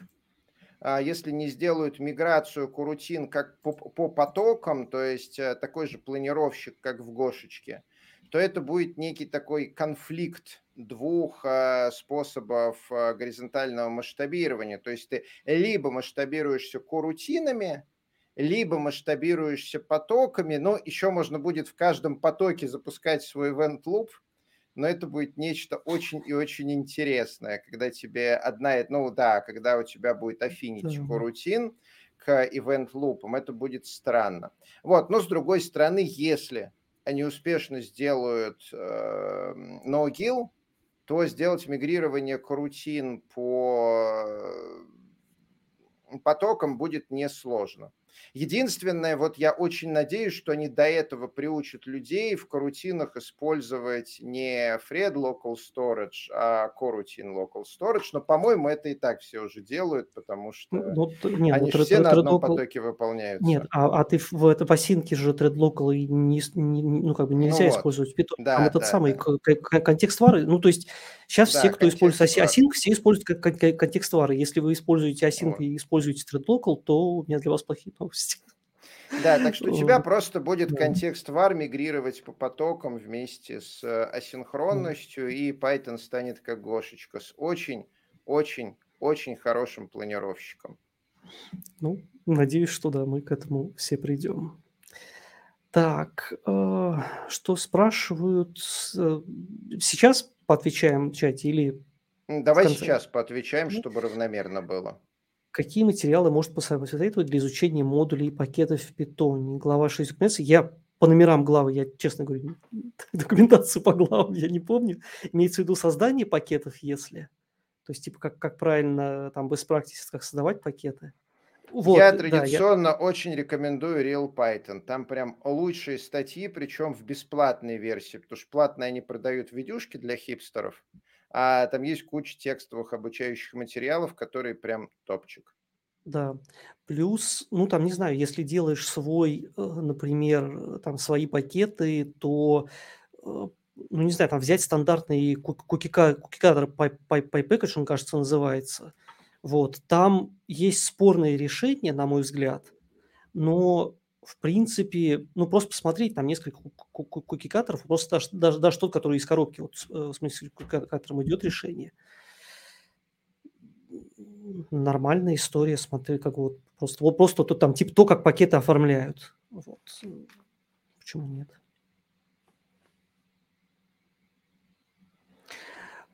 а, если не сделают миграцию курутин как по, по потокам, то есть а, такой же планировщик, как в Гошечке, то это будет некий такой конфликт двух а, способов а, горизонтального масштабирования. То есть ты либо масштабируешься корутинами, либо масштабируешься потоками, но еще можно будет в каждом потоке запускать свой event loop – но это будет нечто очень и очень интересное, когда тебе одна, ну да, когда у тебя будет affinity рутин к event лупам, это будет странно. Вот, но с другой стороны, если они успешно сделают э, no-kill, то сделать мигрирование корутин по потокам будет несложно. Единственное, вот я очень надеюсь, что они до этого приучат людей в корутинах использовать не Fred Local Storage, а Coroutine Local Storage, но, по-моему, это и так все уже делают, потому что ну, нет, они ну, все на одном local... потоке выполняются. Нет, а, а ты в, в, в осинке же Thread Local не, не, ну, как бы нельзя ну, использовать Python. Да, Там да, этот да, самый да. контекст вары, ну, то есть сейчас да, все, кто использует async, все используют контекст вары. Если вы используете async вот. и используете Thread Local, то у меня для вас плохие новости. Да, так что у тебя просто будет контекст var мигрировать по потокам вместе с э, асинхронностью, и Python станет как Гошечка с очень-очень-очень хорошим планировщиком. Ну, надеюсь, что да, мы к этому все придем. Так, э, что спрашивают? Э, сейчас поотвечаем в чате или Давай сейчас поотвечаем, чтобы равномерно было. Какие материалы может посоветовать для изучения модулей и пакетов в Python? Глава 6 документации. Я по номерам главы, я, честно говорю, документацию по главам я не помню. Имеется в виду создание пакетов, если. То есть, типа, как, как правильно там без practice, как создавать пакеты. Вот, я традиционно да, я... очень рекомендую Real Python. Там прям лучшие статьи, причем в бесплатной версии, потому что платные они продают видюшки для хипстеров а там есть куча текстовых обучающих материалов, которые прям топчик. Да, плюс, ну там, не знаю, если делаешь свой, э, например, там свои пакеты, то, э, ну не знаю, там взять стандартный кукикатор PyPackage, он, кажется, называется, вот, там есть спорные решения, на мой взгляд, но в принципе, ну, просто посмотреть, там несколько кукикаторов, просто даже, даже, даже тот, который из коробки, вот, э, в смысле, кукикатором идет решение. Нормальная история, смотри, как вот просто, вот просто то, там, типа то, как пакеты оформляют. Вот. Почему нет?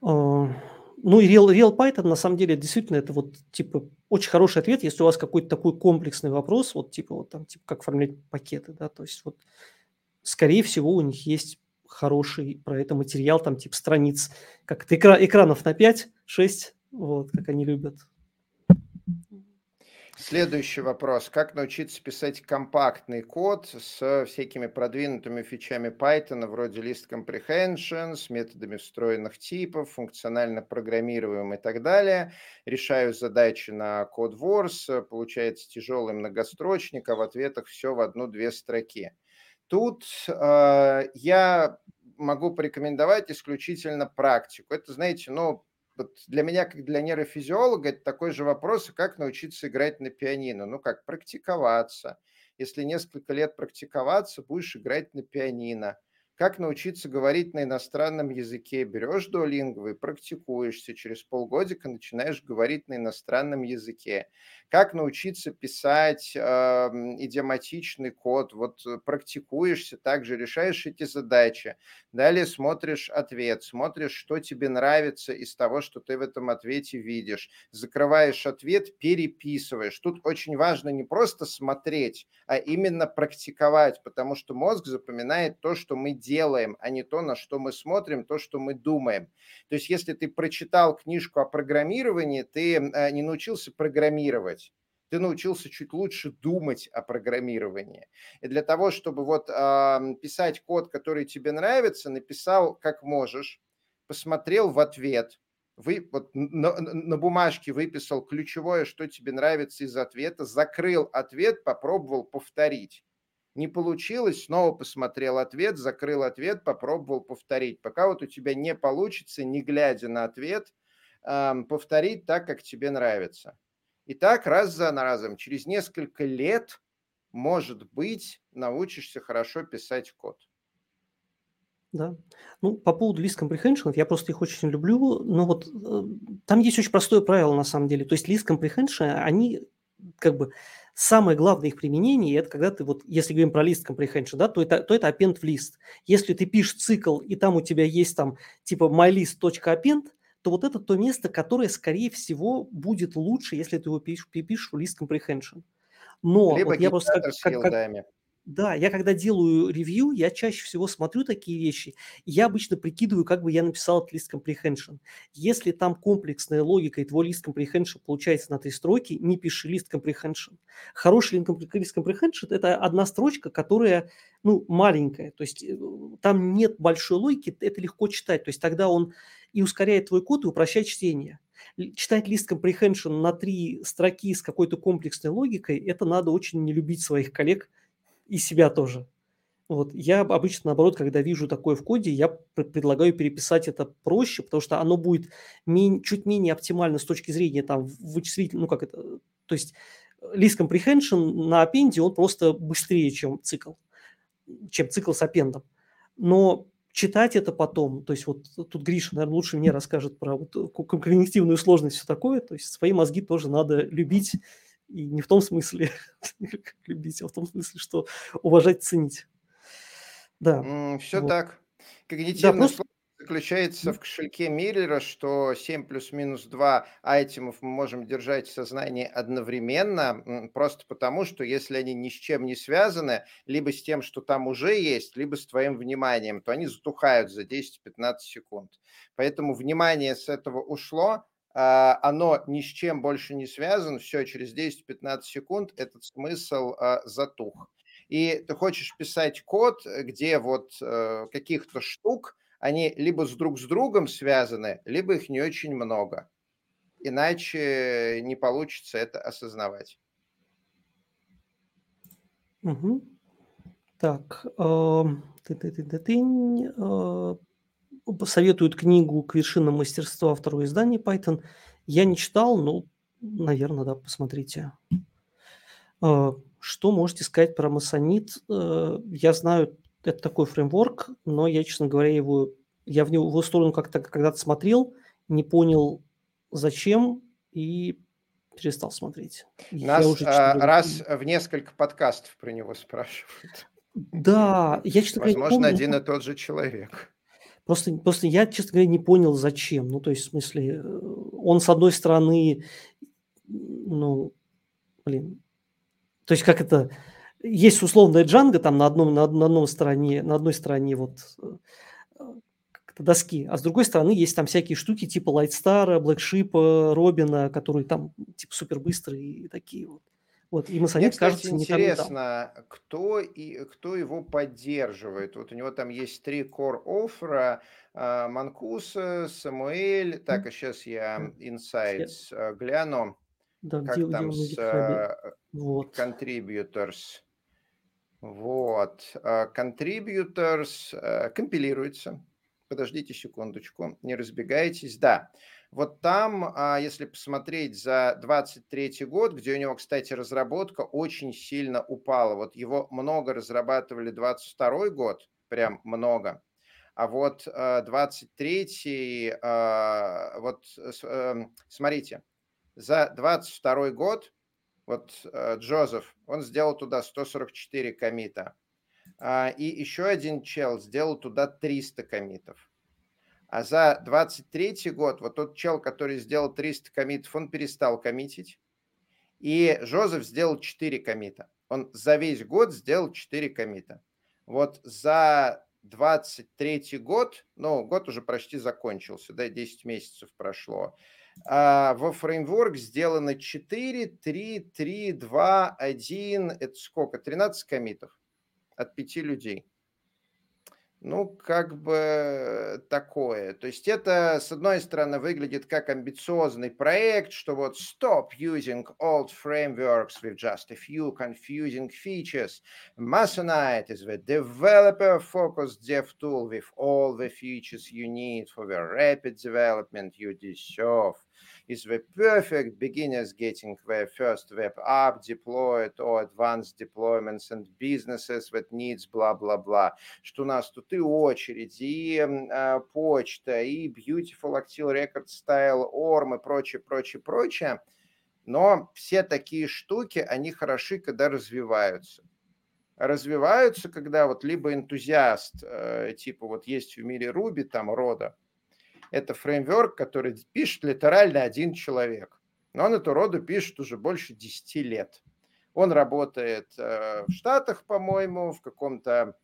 Uh, ну и Real, Real Python, на самом деле, действительно, это вот, типа, очень хороший ответ, если у вас какой-то такой комплексный вопрос, вот, типа, вот там, типа, как оформлять пакеты, да, то есть вот, скорее всего, у них есть хороший про это материал, там, типа, страниц, как это, экра- экранов на 5, 6, вот, как они любят. Следующий вопрос. Как научиться писать компактный код с всякими продвинутыми фичами Python, вроде list comprehension, с методами встроенных типов, функционально программируем и так далее. Решаю задачи на CodeWars, получается тяжелый многострочник, а в ответах все в одну-две строки. Тут э, я могу порекомендовать исключительно практику. Это, знаете, ну, для меня, как для нейрофизиолога, это такой же вопрос, как научиться играть на пианино. Ну, как практиковаться. Если несколько лет практиковаться, будешь играть на пианино. Как научиться говорить на иностранном языке? Берешь дуолингвы и практикуешься. Через полгодика начинаешь говорить на иностранном языке. Как научиться писать э, идиоматичный код? Вот э, практикуешься, также решаешь эти задачи. Далее смотришь ответ, смотришь, что тебе нравится из того, что ты в этом ответе видишь. Закрываешь ответ, переписываешь. Тут очень важно не просто смотреть, а именно практиковать, потому что мозг запоминает то, что мы делаем, а не то, на что мы смотрим, то, что мы думаем. То есть если ты прочитал книжку о программировании, ты э, не научился программировать, ты научился чуть лучше думать о программировании. И для того, чтобы вот э, писать код, который тебе нравится, написал как можешь, посмотрел в ответ, вы вот на, на бумажке выписал ключевое, что тебе нравится из ответа, закрыл ответ, попробовал повторить. Не получилось, снова посмотрел ответ, закрыл ответ, попробовал повторить. Пока вот у тебя не получится, не глядя на ответ, э, повторить так, как тебе нравится. И так раз за разом, через несколько лет, может быть, научишься хорошо писать код. Да. Ну, по поводу list comprehension, я просто их очень люблю, но вот э, там есть очень простое правило на самом деле. То есть list comprehension, они как бы самое главное их применение, это когда ты вот, если говорим про list comprehension, да, то это, то это append в list. Если ты пишешь цикл, и там у тебя есть там типа mylist.append, то вот это то место, которое, скорее всего, будет лучше, если ты его пишешь, в list comprehension. Но Либо вот я просто как, как, как, да, я когда делаю ревью, я чаще всего смотрю такие вещи, и я обычно прикидываю, как бы я написал этот list comprehension. Если там комплексная логика, и твой list comprehension получается на три строки, не пиши list comprehension. Хороший list comprehension – это одна строчка, которая ну, маленькая, то есть э, там нет большой логики, это легко читать, то есть тогда он и ускоряет твой код, и упрощает чтение. Читать лист comprehension на три строки с какой-то комплексной логикой, это надо очень не любить своих коллег и себя тоже. Вот. Я обычно, наоборот, когда вижу такое в коде, я предлагаю переписать это проще, потому что оно будет мень- чуть менее оптимально с точки зрения там вычислительного, ну как это, то есть list comprehension на аппенде, он просто быстрее, чем цикл, чем цикл с аппендом. Но читать это потом, то есть вот тут Гриша, наверное, лучше мне расскажет про вот когнитивную сложность, все такое, то есть свои мозги тоже надо любить, и не в том смысле любить, а в том смысле, что уважать, ценить. Да. Все вот. так. Когнитивная да, просто заключается в кошельке Миллера, что 7 плюс-минус 2 айтемов мы можем держать в сознании одновременно, просто потому, что если они ни с чем не связаны, либо с тем, что там уже есть, либо с твоим вниманием, то они затухают за 10-15 секунд. Поэтому внимание с этого ушло, а, оно ни с чем больше не связано, все, через 10-15 секунд этот смысл а, затух. И ты хочешь писать код, где вот э, каких-то штук, они либо с друг с другом связаны, либо их не очень много. Иначе не получится это осознавать. Угу. Так, ты, ты, ты, ты, ты, э, советуют книгу «К вершинам мастерства» второе издание Python. Я не читал, но, наверное, да, посмотрите. Э, что можете сказать про Масонит? Э, я знаю, это такой фреймворк, но я, честно говоря, его, я в него в его сторону как-то когда-то смотрел, не понял, зачем, и перестал смотреть. Нас уже, а, раз в несколько подкастов про него спрашивают. Да, я, честно говоря, Возможно, один и тот же человек. Просто, просто я, честно говоря, не понял, зачем. Ну, то есть, в смысле, э, он, с одной стороны, ну, блин, то есть, как это, есть условная джанга там на одном, на, на одной стороне, на одной стороне вот э, доски, а с другой стороны есть там всякие штуки типа Lightstar, Black Робина, которые там типа супер быстрые и такие вот. Вот, и Мне, кстати, кажется, интересно, кто, и, кто его поддерживает. Вот у него там есть три core оффера, Манкуса, Самуэль. Так, а сейчас я Insights э, гляну. Да, как где, там где с uh, вот. Contributors. Вот. Uh, contributors uh, компилируется. Подождите секундочку, не разбегайтесь. Да. Вот там, а, если посмотреть за 23 год, где у него, кстати, разработка очень сильно упала. Вот его много разрабатывали 22 год, прям много. А вот 23-й, э, э, вот эм, смотрите, за 22 год вот Джозеф, он сделал туда 144 комита. А, и еще один чел сделал туда 300 комитов. А за 23 год вот тот чел, который сделал 300 комитов, он перестал коммитить. И Жозеф сделал 4 комита. Он за весь год сделал 4 комита. Вот за 23 год, ну, год уже почти закончился, да, 10 месяцев прошло. А во фреймворк сделано 4, 3, 3, 2, 1, это сколько? 13 комитов от 5 людей ну, как бы такое. То есть это, с одной стороны, выглядит как амбициозный проект, что вот stop using old frameworks with just a few confusing features. Masonite is the developer-focused dev tool with all the features you need for the rapid development you deserve is the perfect beginners getting their first web app deployed or advanced deployments and businesses that needs бла-бла-бла. Что у нас тут и очередь, и э, почта, и Beautiful Actil Record Style ORM и прочее, прочее, прочее. Но все такие штуки, они хороши, когда развиваются развиваются, когда вот либо энтузиаст, э, типа вот есть в мире Руби, там рода, это фреймворк, который пишет литерально один человек. Но он эту роду пишет уже больше 10 лет. Он работает э, в Штатах, по-моему, в каком-то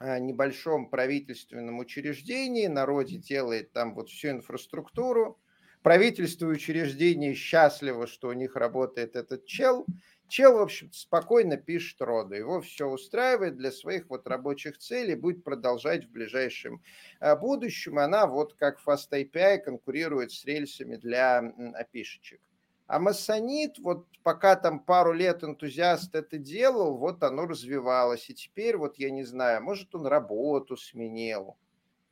э, небольшом правительственном учреждении, народе делает там вот всю инфраструктуру. Правительство и учреждение счастливо, что у них работает этот чел, Чел, в общем спокойно пишет роду. Его все устраивает для своих вот рабочих целей, будет продолжать в ближайшем э, будущем. Она вот как Fast API конкурирует с рельсами для опишечек. А массонит, вот пока там пару лет энтузиаст это делал, вот оно развивалось. И теперь вот я не знаю, может он работу сменил,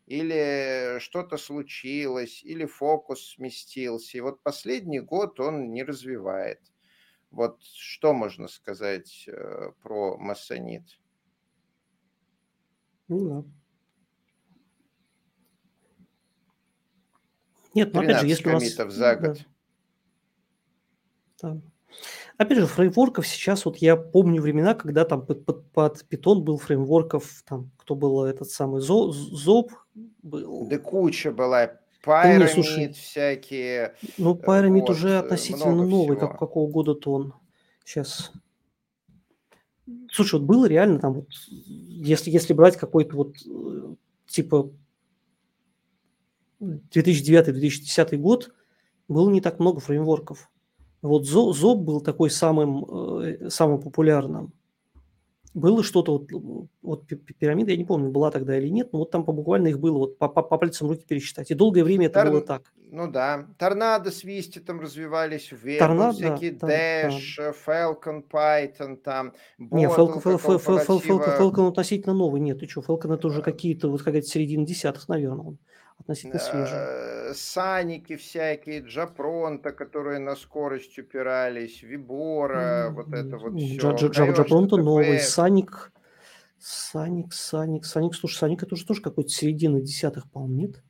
или что-то случилось, или фокус сместился. И вот последний год он не развивает. Вот что можно сказать э, про массонит? Ну да. Нет, ну опять же, если у нас... за год. Да. да. Опять же, фреймворков сейчас, вот я помню времена, когда там под, под, под Python был фреймворков, там, кто был этот самый Зоб, был. Да куча была, Pyramid ну, слушай, всякие. Ну, Pyramid вот, уже относительно новый, как, какого года-то он. Сейчас. Слушай, вот было реально там, вот, если, если брать какой-то вот э, типа 2009-2010 год, было не так много фреймворков. Вот Zob был такой самым, э, самым популярным было что-то, вот, вот пирамида, я не помню, была тогда или нет, но вот там буквально их было вот по, по, по пальцам руки пересчитать. И долгое время это Тор... было так. Ну да. Торнадо с Висти там развивались, в Торнадо, всякие да, Dash, да. Falcon, Python там. Не, Falcon, Falcon, Falcon, Falcon относительно новый. Нет, ты что, Falcon это уже какие-то, вот какая-то середина десятых, наверное, относительно свежие. Э, саники всякие, Джапронта, которые на скорость упирались, Вибора, вот это вот все. Джапронта новый, Саник, Саник, Саник, Саник, слушай, Саник это уже тоже какой-то середина десятых, по-моему, нет?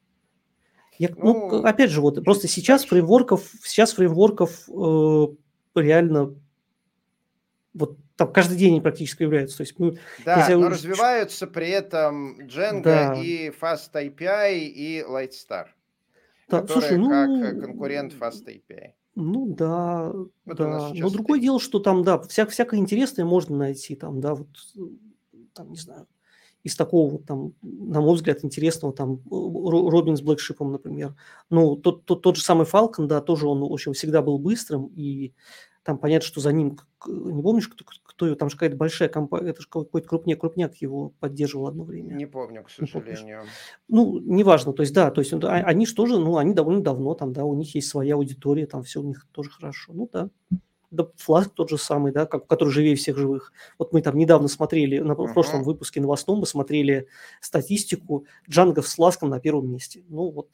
Я, ну, ну, опять же, вот просто сейчас фреймворков, сейчас фреймворков э, реально вот там каждый день они практически появляются. То есть мы, да, но уж... развиваются при этом Django да. и Fast API и Lightstar, да, которые слушай, ну, как конкурент Fast API. Ну да, вот да. Но другое стоит. дело, что там, да, вся, всякое интересное можно найти, там, да, вот, там, не знаю, из такого вот там, на мой взгляд, интересного, там, Робин с Блэкшипом, например. Ну, тот, тот, тот же самый Falcon, да, тоже он, в общем, всегда был быстрым, и там понятно, что за ним, не помнишь, кто, кто там же какая-то большая компания, это же какой-то крупняк, крупняк его поддерживал одно время. Не помню, к сожалению. ну, неважно, то есть, да, то есть, а, они же тоже, ну, они довольно давно там, да, у них есть своя аудитория, там все у них тоже хорошо, ну, да. Да, Фласк тот же самый, да, как, который живее всех живых. Вот мы там недавно смотрели, на uh-huh. прошлом выпуске новостном мы смотрели статистику Джангов с Фласком на первом месте. Ну, вот.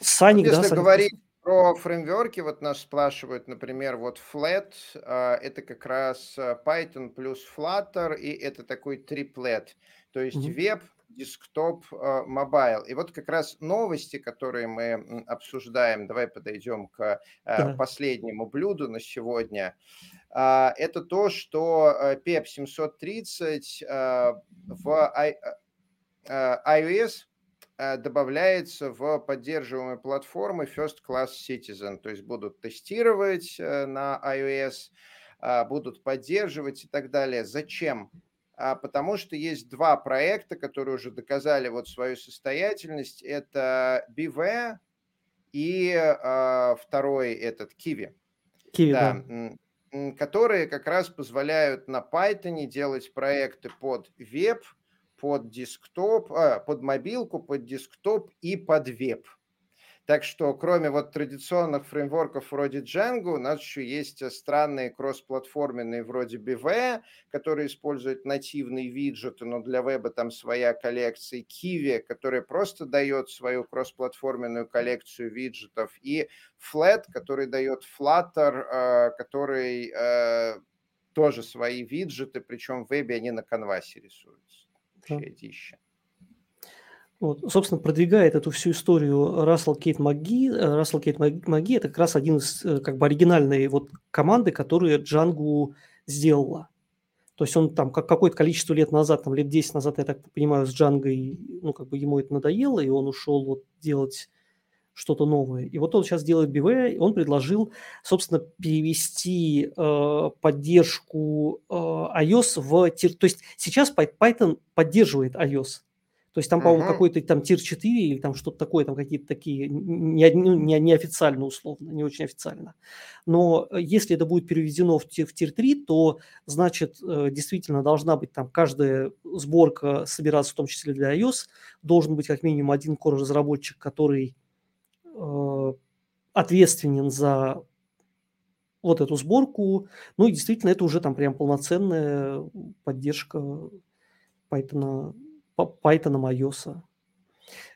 Sanic, Если да, говорить Про фреймворки вот нас спрашивают, например, вот Flet, а, это как раз а, Python плюс Flutter, и это такой триплет, то есть Мгм. веб, десктоп, а, mobile. И вот как раз новости, которые мы обсуждаем, давай подойдем к Да. последнему блюду на сегодня, это то, что PEP 730 в iOS добавляется в поддерживаемые платформы First Class Citizen, то есть будут тестировать э, на iOS, а, будут поддерживать и так далее. Зачем? А, потому что есть два проекта, которые уже доказали вот свою состоятельность. Это BV и а, второй этот Kiwi. Kiwi, да. да. Которые как раз позволяют на Python делать проекты под веб – под десктоп, а, под мобилку, под десктоп и под веб. Так что кроме вот традиционных фреймворков вроде Django, у нас еще есть странные кроссплатформенные вроде BV, которые используют нативные виджеты, но для веба там своя коллекция, Kiwi, которая просто дает свою кроссплатформенную коллекцию виджетов, и Flet, который дает Flutter, а, который а, тоже свои виджеты, причем в вебе они на канвасе рисуются вообще дичь. Вот, собственно, продвигает эту всю историю Рассел Кит-Маги. Э, Рассел Кит-Маги – это как раз один из э, как бы оригинальной вот команды, которые Джангу сделала. То есть он там как, какое-то количество лет назад, там лет 10 назад, я так понимаю, с Джангой, ну, как бы ему это надоело, и он ушел вот делать что-то новое. И вот он сейчас делает и он предложил, собственно, перевести э, поддержку э, iOS в тир... То есть сейчас Python поддерживает iOS. То есть там, по-моему, uh-huh. какой-то там тир 4 или там что-то такое, там какие-то такие, не, ну, не, не официально условно, не очень официально. Но если это будет переведено в, тир, в тир 3, то, значит, э, действительно должна быть там каждая сборка собираться, в том числе для iOS, должен быть как минимум один core-разработчик, который Э, ответственен за вот эту сборку. Ну и действительно, это уже там прям полноценная поддержка Python, Python iOS.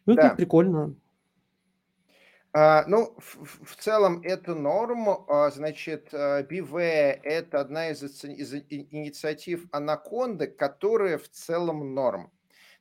Ну, да. это прикольно. А, ну, в, в целом это норм. А, значит, BV э, – это одна из, из инициатив Анаконды, которая в целом норм.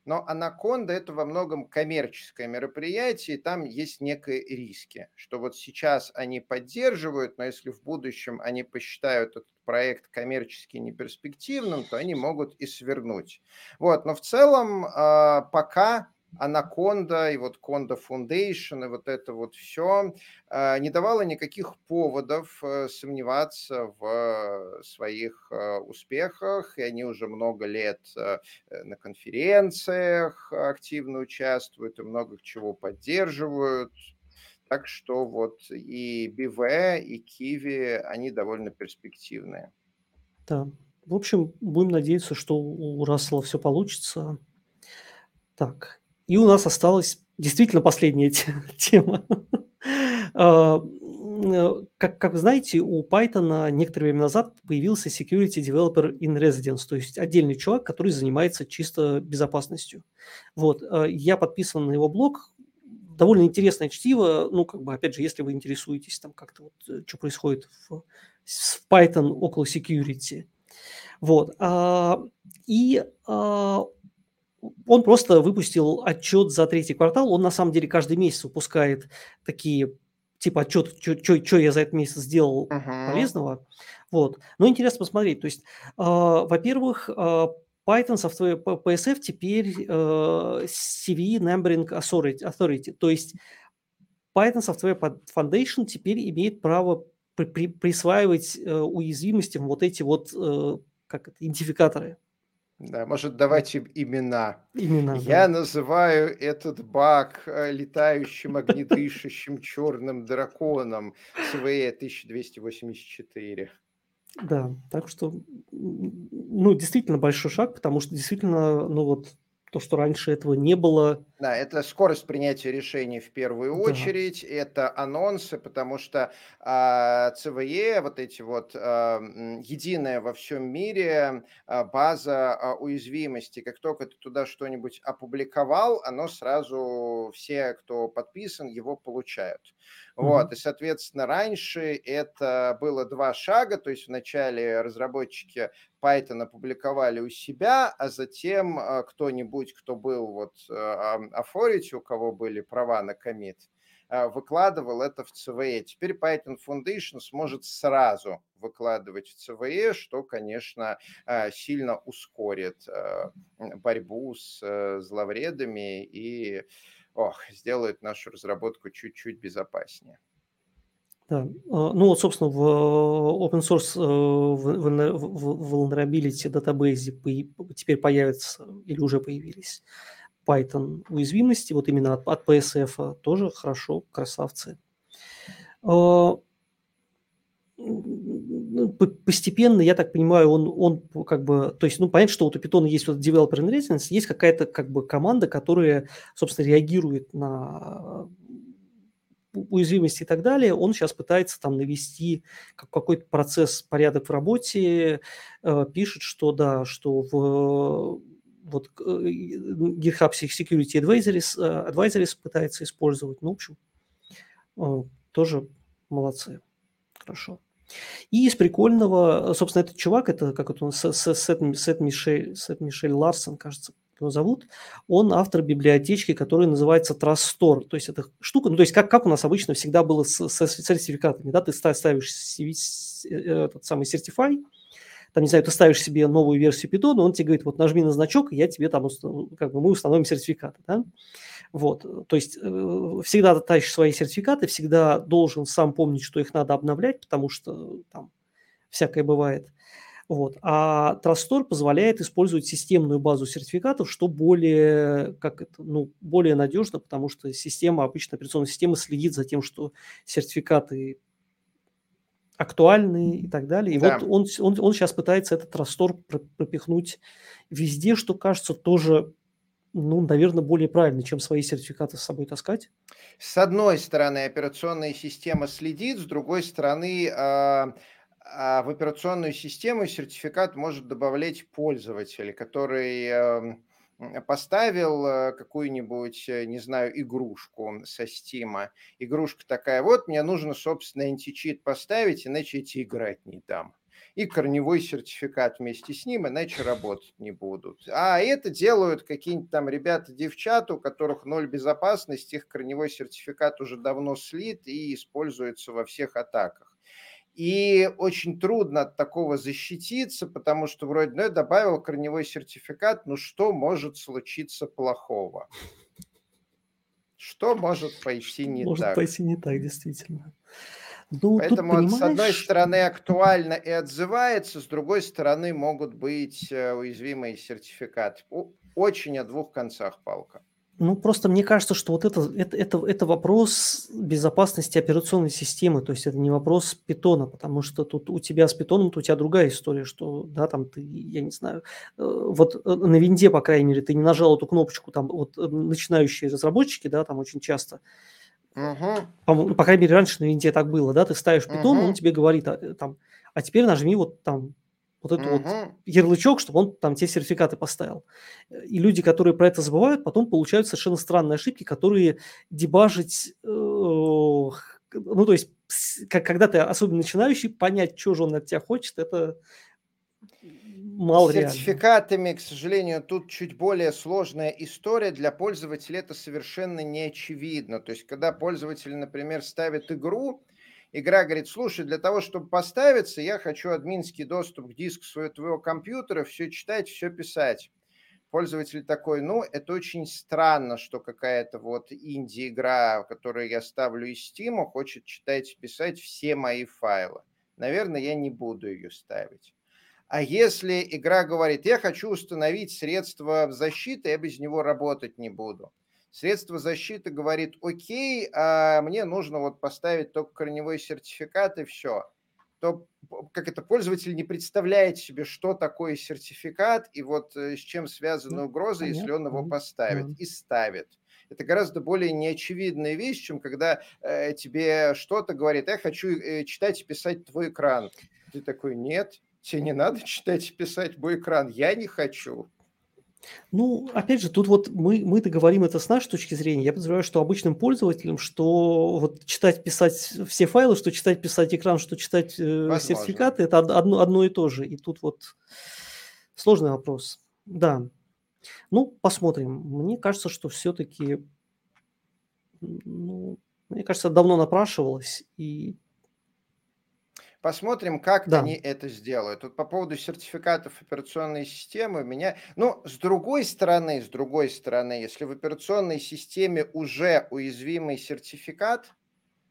Но Анаконда – это во многом коммерческое мероприятие, и там есть некие риски, что вот сейчас они поддерживают, но если в будущем они посчитают этот проект коммерчески неперспективным, то они могут и свернуть. Вот, но в целом а, пока Анаконда и вот Конда Foundation и вот это вот все а, не давало никаких поводов э, сомневаться в своих э, успехах, и они уже много лет э, на конференциях активно участвуют и много чего поддерживают. Так что вот и БВ, и Киви, они довольно перспективные. Да. В общем, будем надеяться, что у Рассела все получится. Так, и у нас осталась действительно последняя тема. А, как, как вы знаете, у Python некоторое время назад появился Security Developer in Residence, то есть отдельный человек, который занимается чисто безопасностью. Вот, а, я подписан на его блог, довольно интересное чтиво, ну, как бы, опять же, если вы интересуетесь там как-то, вот, э, что происходит в, в Python около security. Вот, а, и он просто выпустил отчет за третий квартал. Он на самом деле каждый месяц выпускает такие типа отчет, что я за этот месяц сделал uh-huh. полезного. Вот. Но интересно посмотреть. То есть, э, во-первых, э, Python Software PSF теперь э, CV Numbering Authority, Authority. То есть Python Software Foundation теперь имеет право при, при, присваивать э, уязвимостям вот эти вот э, как это, идентификаторы. Да, может, давайте имена. Имена, Я да. называю этот баг э, летающим огнедышащим черным драконом СВЕ 1284. Да, так что, ну, действительно большой шаг, потому что действительно, ну вот, то, что раньше этого не было. Да, это скорость принятия решений в первую Да. очередь, это анонсы, потому что а, ЦВЕ, вот эти вот а, единая во всем мире а, база а, уязвимости, как только ты туда что-нибудь опубликовал, оно сразу, все, кто подписан, его получают. Вот, и, соответственно, раньше это было два шага, то есть вначале разработчики Python опубликовали у себя, а затем кто-нибудь, кто был вот а, Authority, у кого были права на комит, а, выкладывал это в CVE. Теперь Python Foundation сможет сразу выкладывать в CVE, что, конечно, а, сильно ускорит а, борьбу с э, зловредами и ох, сделает нашу разработку чуть-чуть безопаснее. Да. Ну вот, собственно, в э, open source э, в- vulner- в- vulnerability датабейзе теперь появятся или уже появились Python уязвимости, вот именно от, от PSF, -а. тоже хорошо, красавцы. А, по- Постепенно, я так понимаю, он, он как бы, то есть, ну, понятно, что вот у Python есть вот developer in residence, есть какая-то как бы команда, которая, собственно, реагирует на у- уязвимости и так далее, он сейчас пытается там навести как- какой-то процесс, порядок в работе, пишет, что да, что в вот э, GitHub Security Advisories, э, Advisories пытается использовать. Ну, в общем, э, тоже молодцы. Хорошо. И из прикольного, собственно, этот чувак, это как это он, Сет, Сет, Мишель, Сет Мишель Ларсон, кажется, его зовут, он автор библиотечки, которая называется Trust Store. То есть это штука, ну то есть как, как у нас обычно всегда было с, с сертификатами, да, ты ста- ставишь CV, этот самый Certify, там, не знаю, ты ставишь себе новую версию Python, он тебе говорит, вот нажми на значок, и я тебе там, уста- как бы мы установим сертификаты, да. Вот, то есть э, всегда ты тащишь свои сертификаты, всегда должен сам помнить, что их надо обновлять, потому что там всякое бывает. Вот. А Trustor позволяет использовать системную базу сертификатов, что более, как это, ну, более надежно, потому что система, обычно операционная система следит за тем, что сертификаты актуальны и так далее. И Да. вот он, он, он сейчас пытается этот про- пропихнуть везде, что кажется тоже, ну, наверное, более правильно, чем свои сертификаты с собой таскать. С одной стороны, операционная система следит, с другой стороны, а, а, в операционную систему сертификат может добавлять пользователь, который м, поставил э, какую-нибудь, э, не знаю, игрушку со Стима. Игрушка такая, вот мне нужно, собственно, античит поставить, иначе тебе играть не дам. И корневой сертификат вместе с ним, иначе работать не будут. А это делают какие-нибудь там ребята-девчата, у которых ноль безопасности, их корневой сертификат уже давно слит и используется во всех атаках. И очень трудно от такого защититься, потому что вроде, ну, я добавил корневой сертификат, ну что может случиться плохого? Что может пойти не Может так? пойти не так, действительно. Ну, Поэтому тут, с одной стороны актуально и отзывается, с другой стороны могут быть э, уязвимые сертификаты. Очень о двух концах палка. Ну, просто мне кажется, что вот это, это, это, это вопрос безопасности операционной системы, то есть это не вопрос питона, потому что тут у тебя с питоном, у тебя другая история, что, да, там ты, я не знаю, э, вот э, на винде, по крайней мере, ты не нажал эту кнопочку, там вот э, начинающие разработчики, да, там очень часто, Мгм. по, по крайней мере, раньше на винде так было, да, ты ставишь питон, он Мгм. тебе говорит, а, там, а теперь нажми вот там вот эту вот Мгм. ярлычок, чтобы он там те сертификаты поставил. И люди, которые про это забывают, потом получают совершенно странные ошибки, которые дебажить, э, ну, то есть, как, когда ты особенно начинающий, понять, что же он от тебя хочет, это мало С реально. сертификатами, к сожалению, тут чуть более сложная история. Для пользователя это совершенно не очевидно. То есть, когда пользователь, например, ставит игру, игра говорит, слушай, для того, чтобы поставиться, я хочу админский доступ к диску своего твоего компьютера, все читать, все писать. Пользователь такой, ну, это очень странно, что какая-то вот инди-игра, которую я ставлю из Steam, хочет читать и писать все мои файлы. Наверное, я не буду ее ставить. А если игра говорит, я хочу установить средство защиты, я без него работать не буду. Средство защиты говорит, окей, а мне нужно вот поставить только корневой сертификат и все. то как это пользователь не представляет себе, что такое сертификат и вот с чем связана угроза, если он его поставит и ставит это гораздо более неочевидная вещь, чем когда э, тебе что-то говорит, я хочу э, читать и писать твой экран. Ты такой, нет, тебе не надо читать и писать мой экран, я не хочу. Ну, опять же, тут вот мы, мы-то говорим это с нашей точки зрения. Я подозреваю, что обычным пользователям, что вот читать, писать все файлы, что читать, писать экран, что читать э, сертификаты, это одно, одно и то же. И тут вот сложный вопрос. Да. Ну, посмотрим. Мне кажется, что все-таки, ну, мне кажется, давно напрашивалось, и Посмотрим, как да. они это сделают. Тут по поводу сертификатов операционной системы меня... Ну, с другой стороны, с другой стороны, если в операционной системе уже уязвимый сертификат,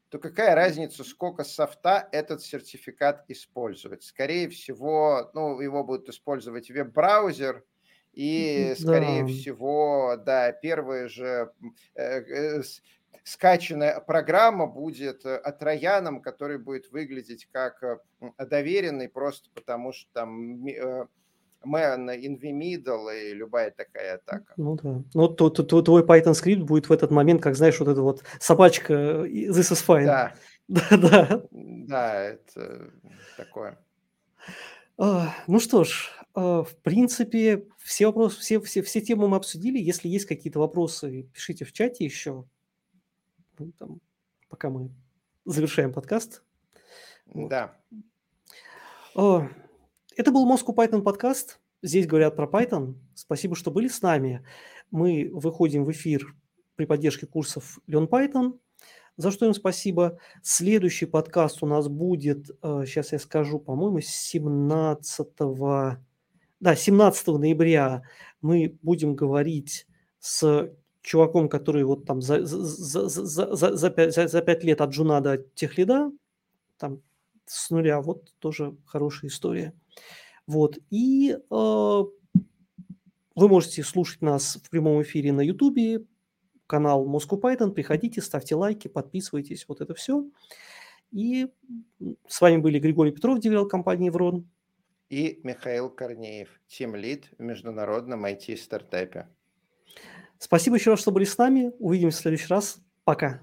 то какая разница, сколько софта этот сертификат использует? Скорее всего, ну, его будут использовать веб-браузер, и, скорее да. всего, да, первые же э, э, скачанная программа будет э, от Рояном, который будет выглядеть как доверенный просто потому, что там man in the middle и любая такая атака. Ну да. Ну то, то, то, твой Python скрипт будет в этот момент, как знаешь, вот эта вот собачка this is fine. Да. Да, да. Да, это такое. А, ну что ж, а, в принципе, все вопросы, все, все, все темы мы обсудили. Если есть какие-то вопросы, пишите в чате еще. Ну, там, пока мы завершаем подкаст. Вот. Да. А, это был Moscow Python подкаст. Здесь говорят про Python. Спасибо, что были с нами. Мы выходим в эфир при поддержке курсов Learn Python – за что им спасибо. Следующий подкаст у нас будет, сейчас э, я скажу, по-моему, 17, да, 17 ноября мы будем говорить с чуваком, который вот там за, за, за, за, за, 5, за, за 5 лет от Джуна до техлида, там с нуля, вот тоже хорошая история. Вот, и э, вы можете слушать нас в прямом эфире на Ютубе, канал Moscow Python. Приходите, ставьте лайки, подписывайтесь, вот это все. И с вами были Григорий Петров, деврел компании «Evrone». И Михаил Корнеев, тим лид в международном IT-стартапе. Спасибо еще раз, что были с нами. Увидимся в следующий раз. Пока.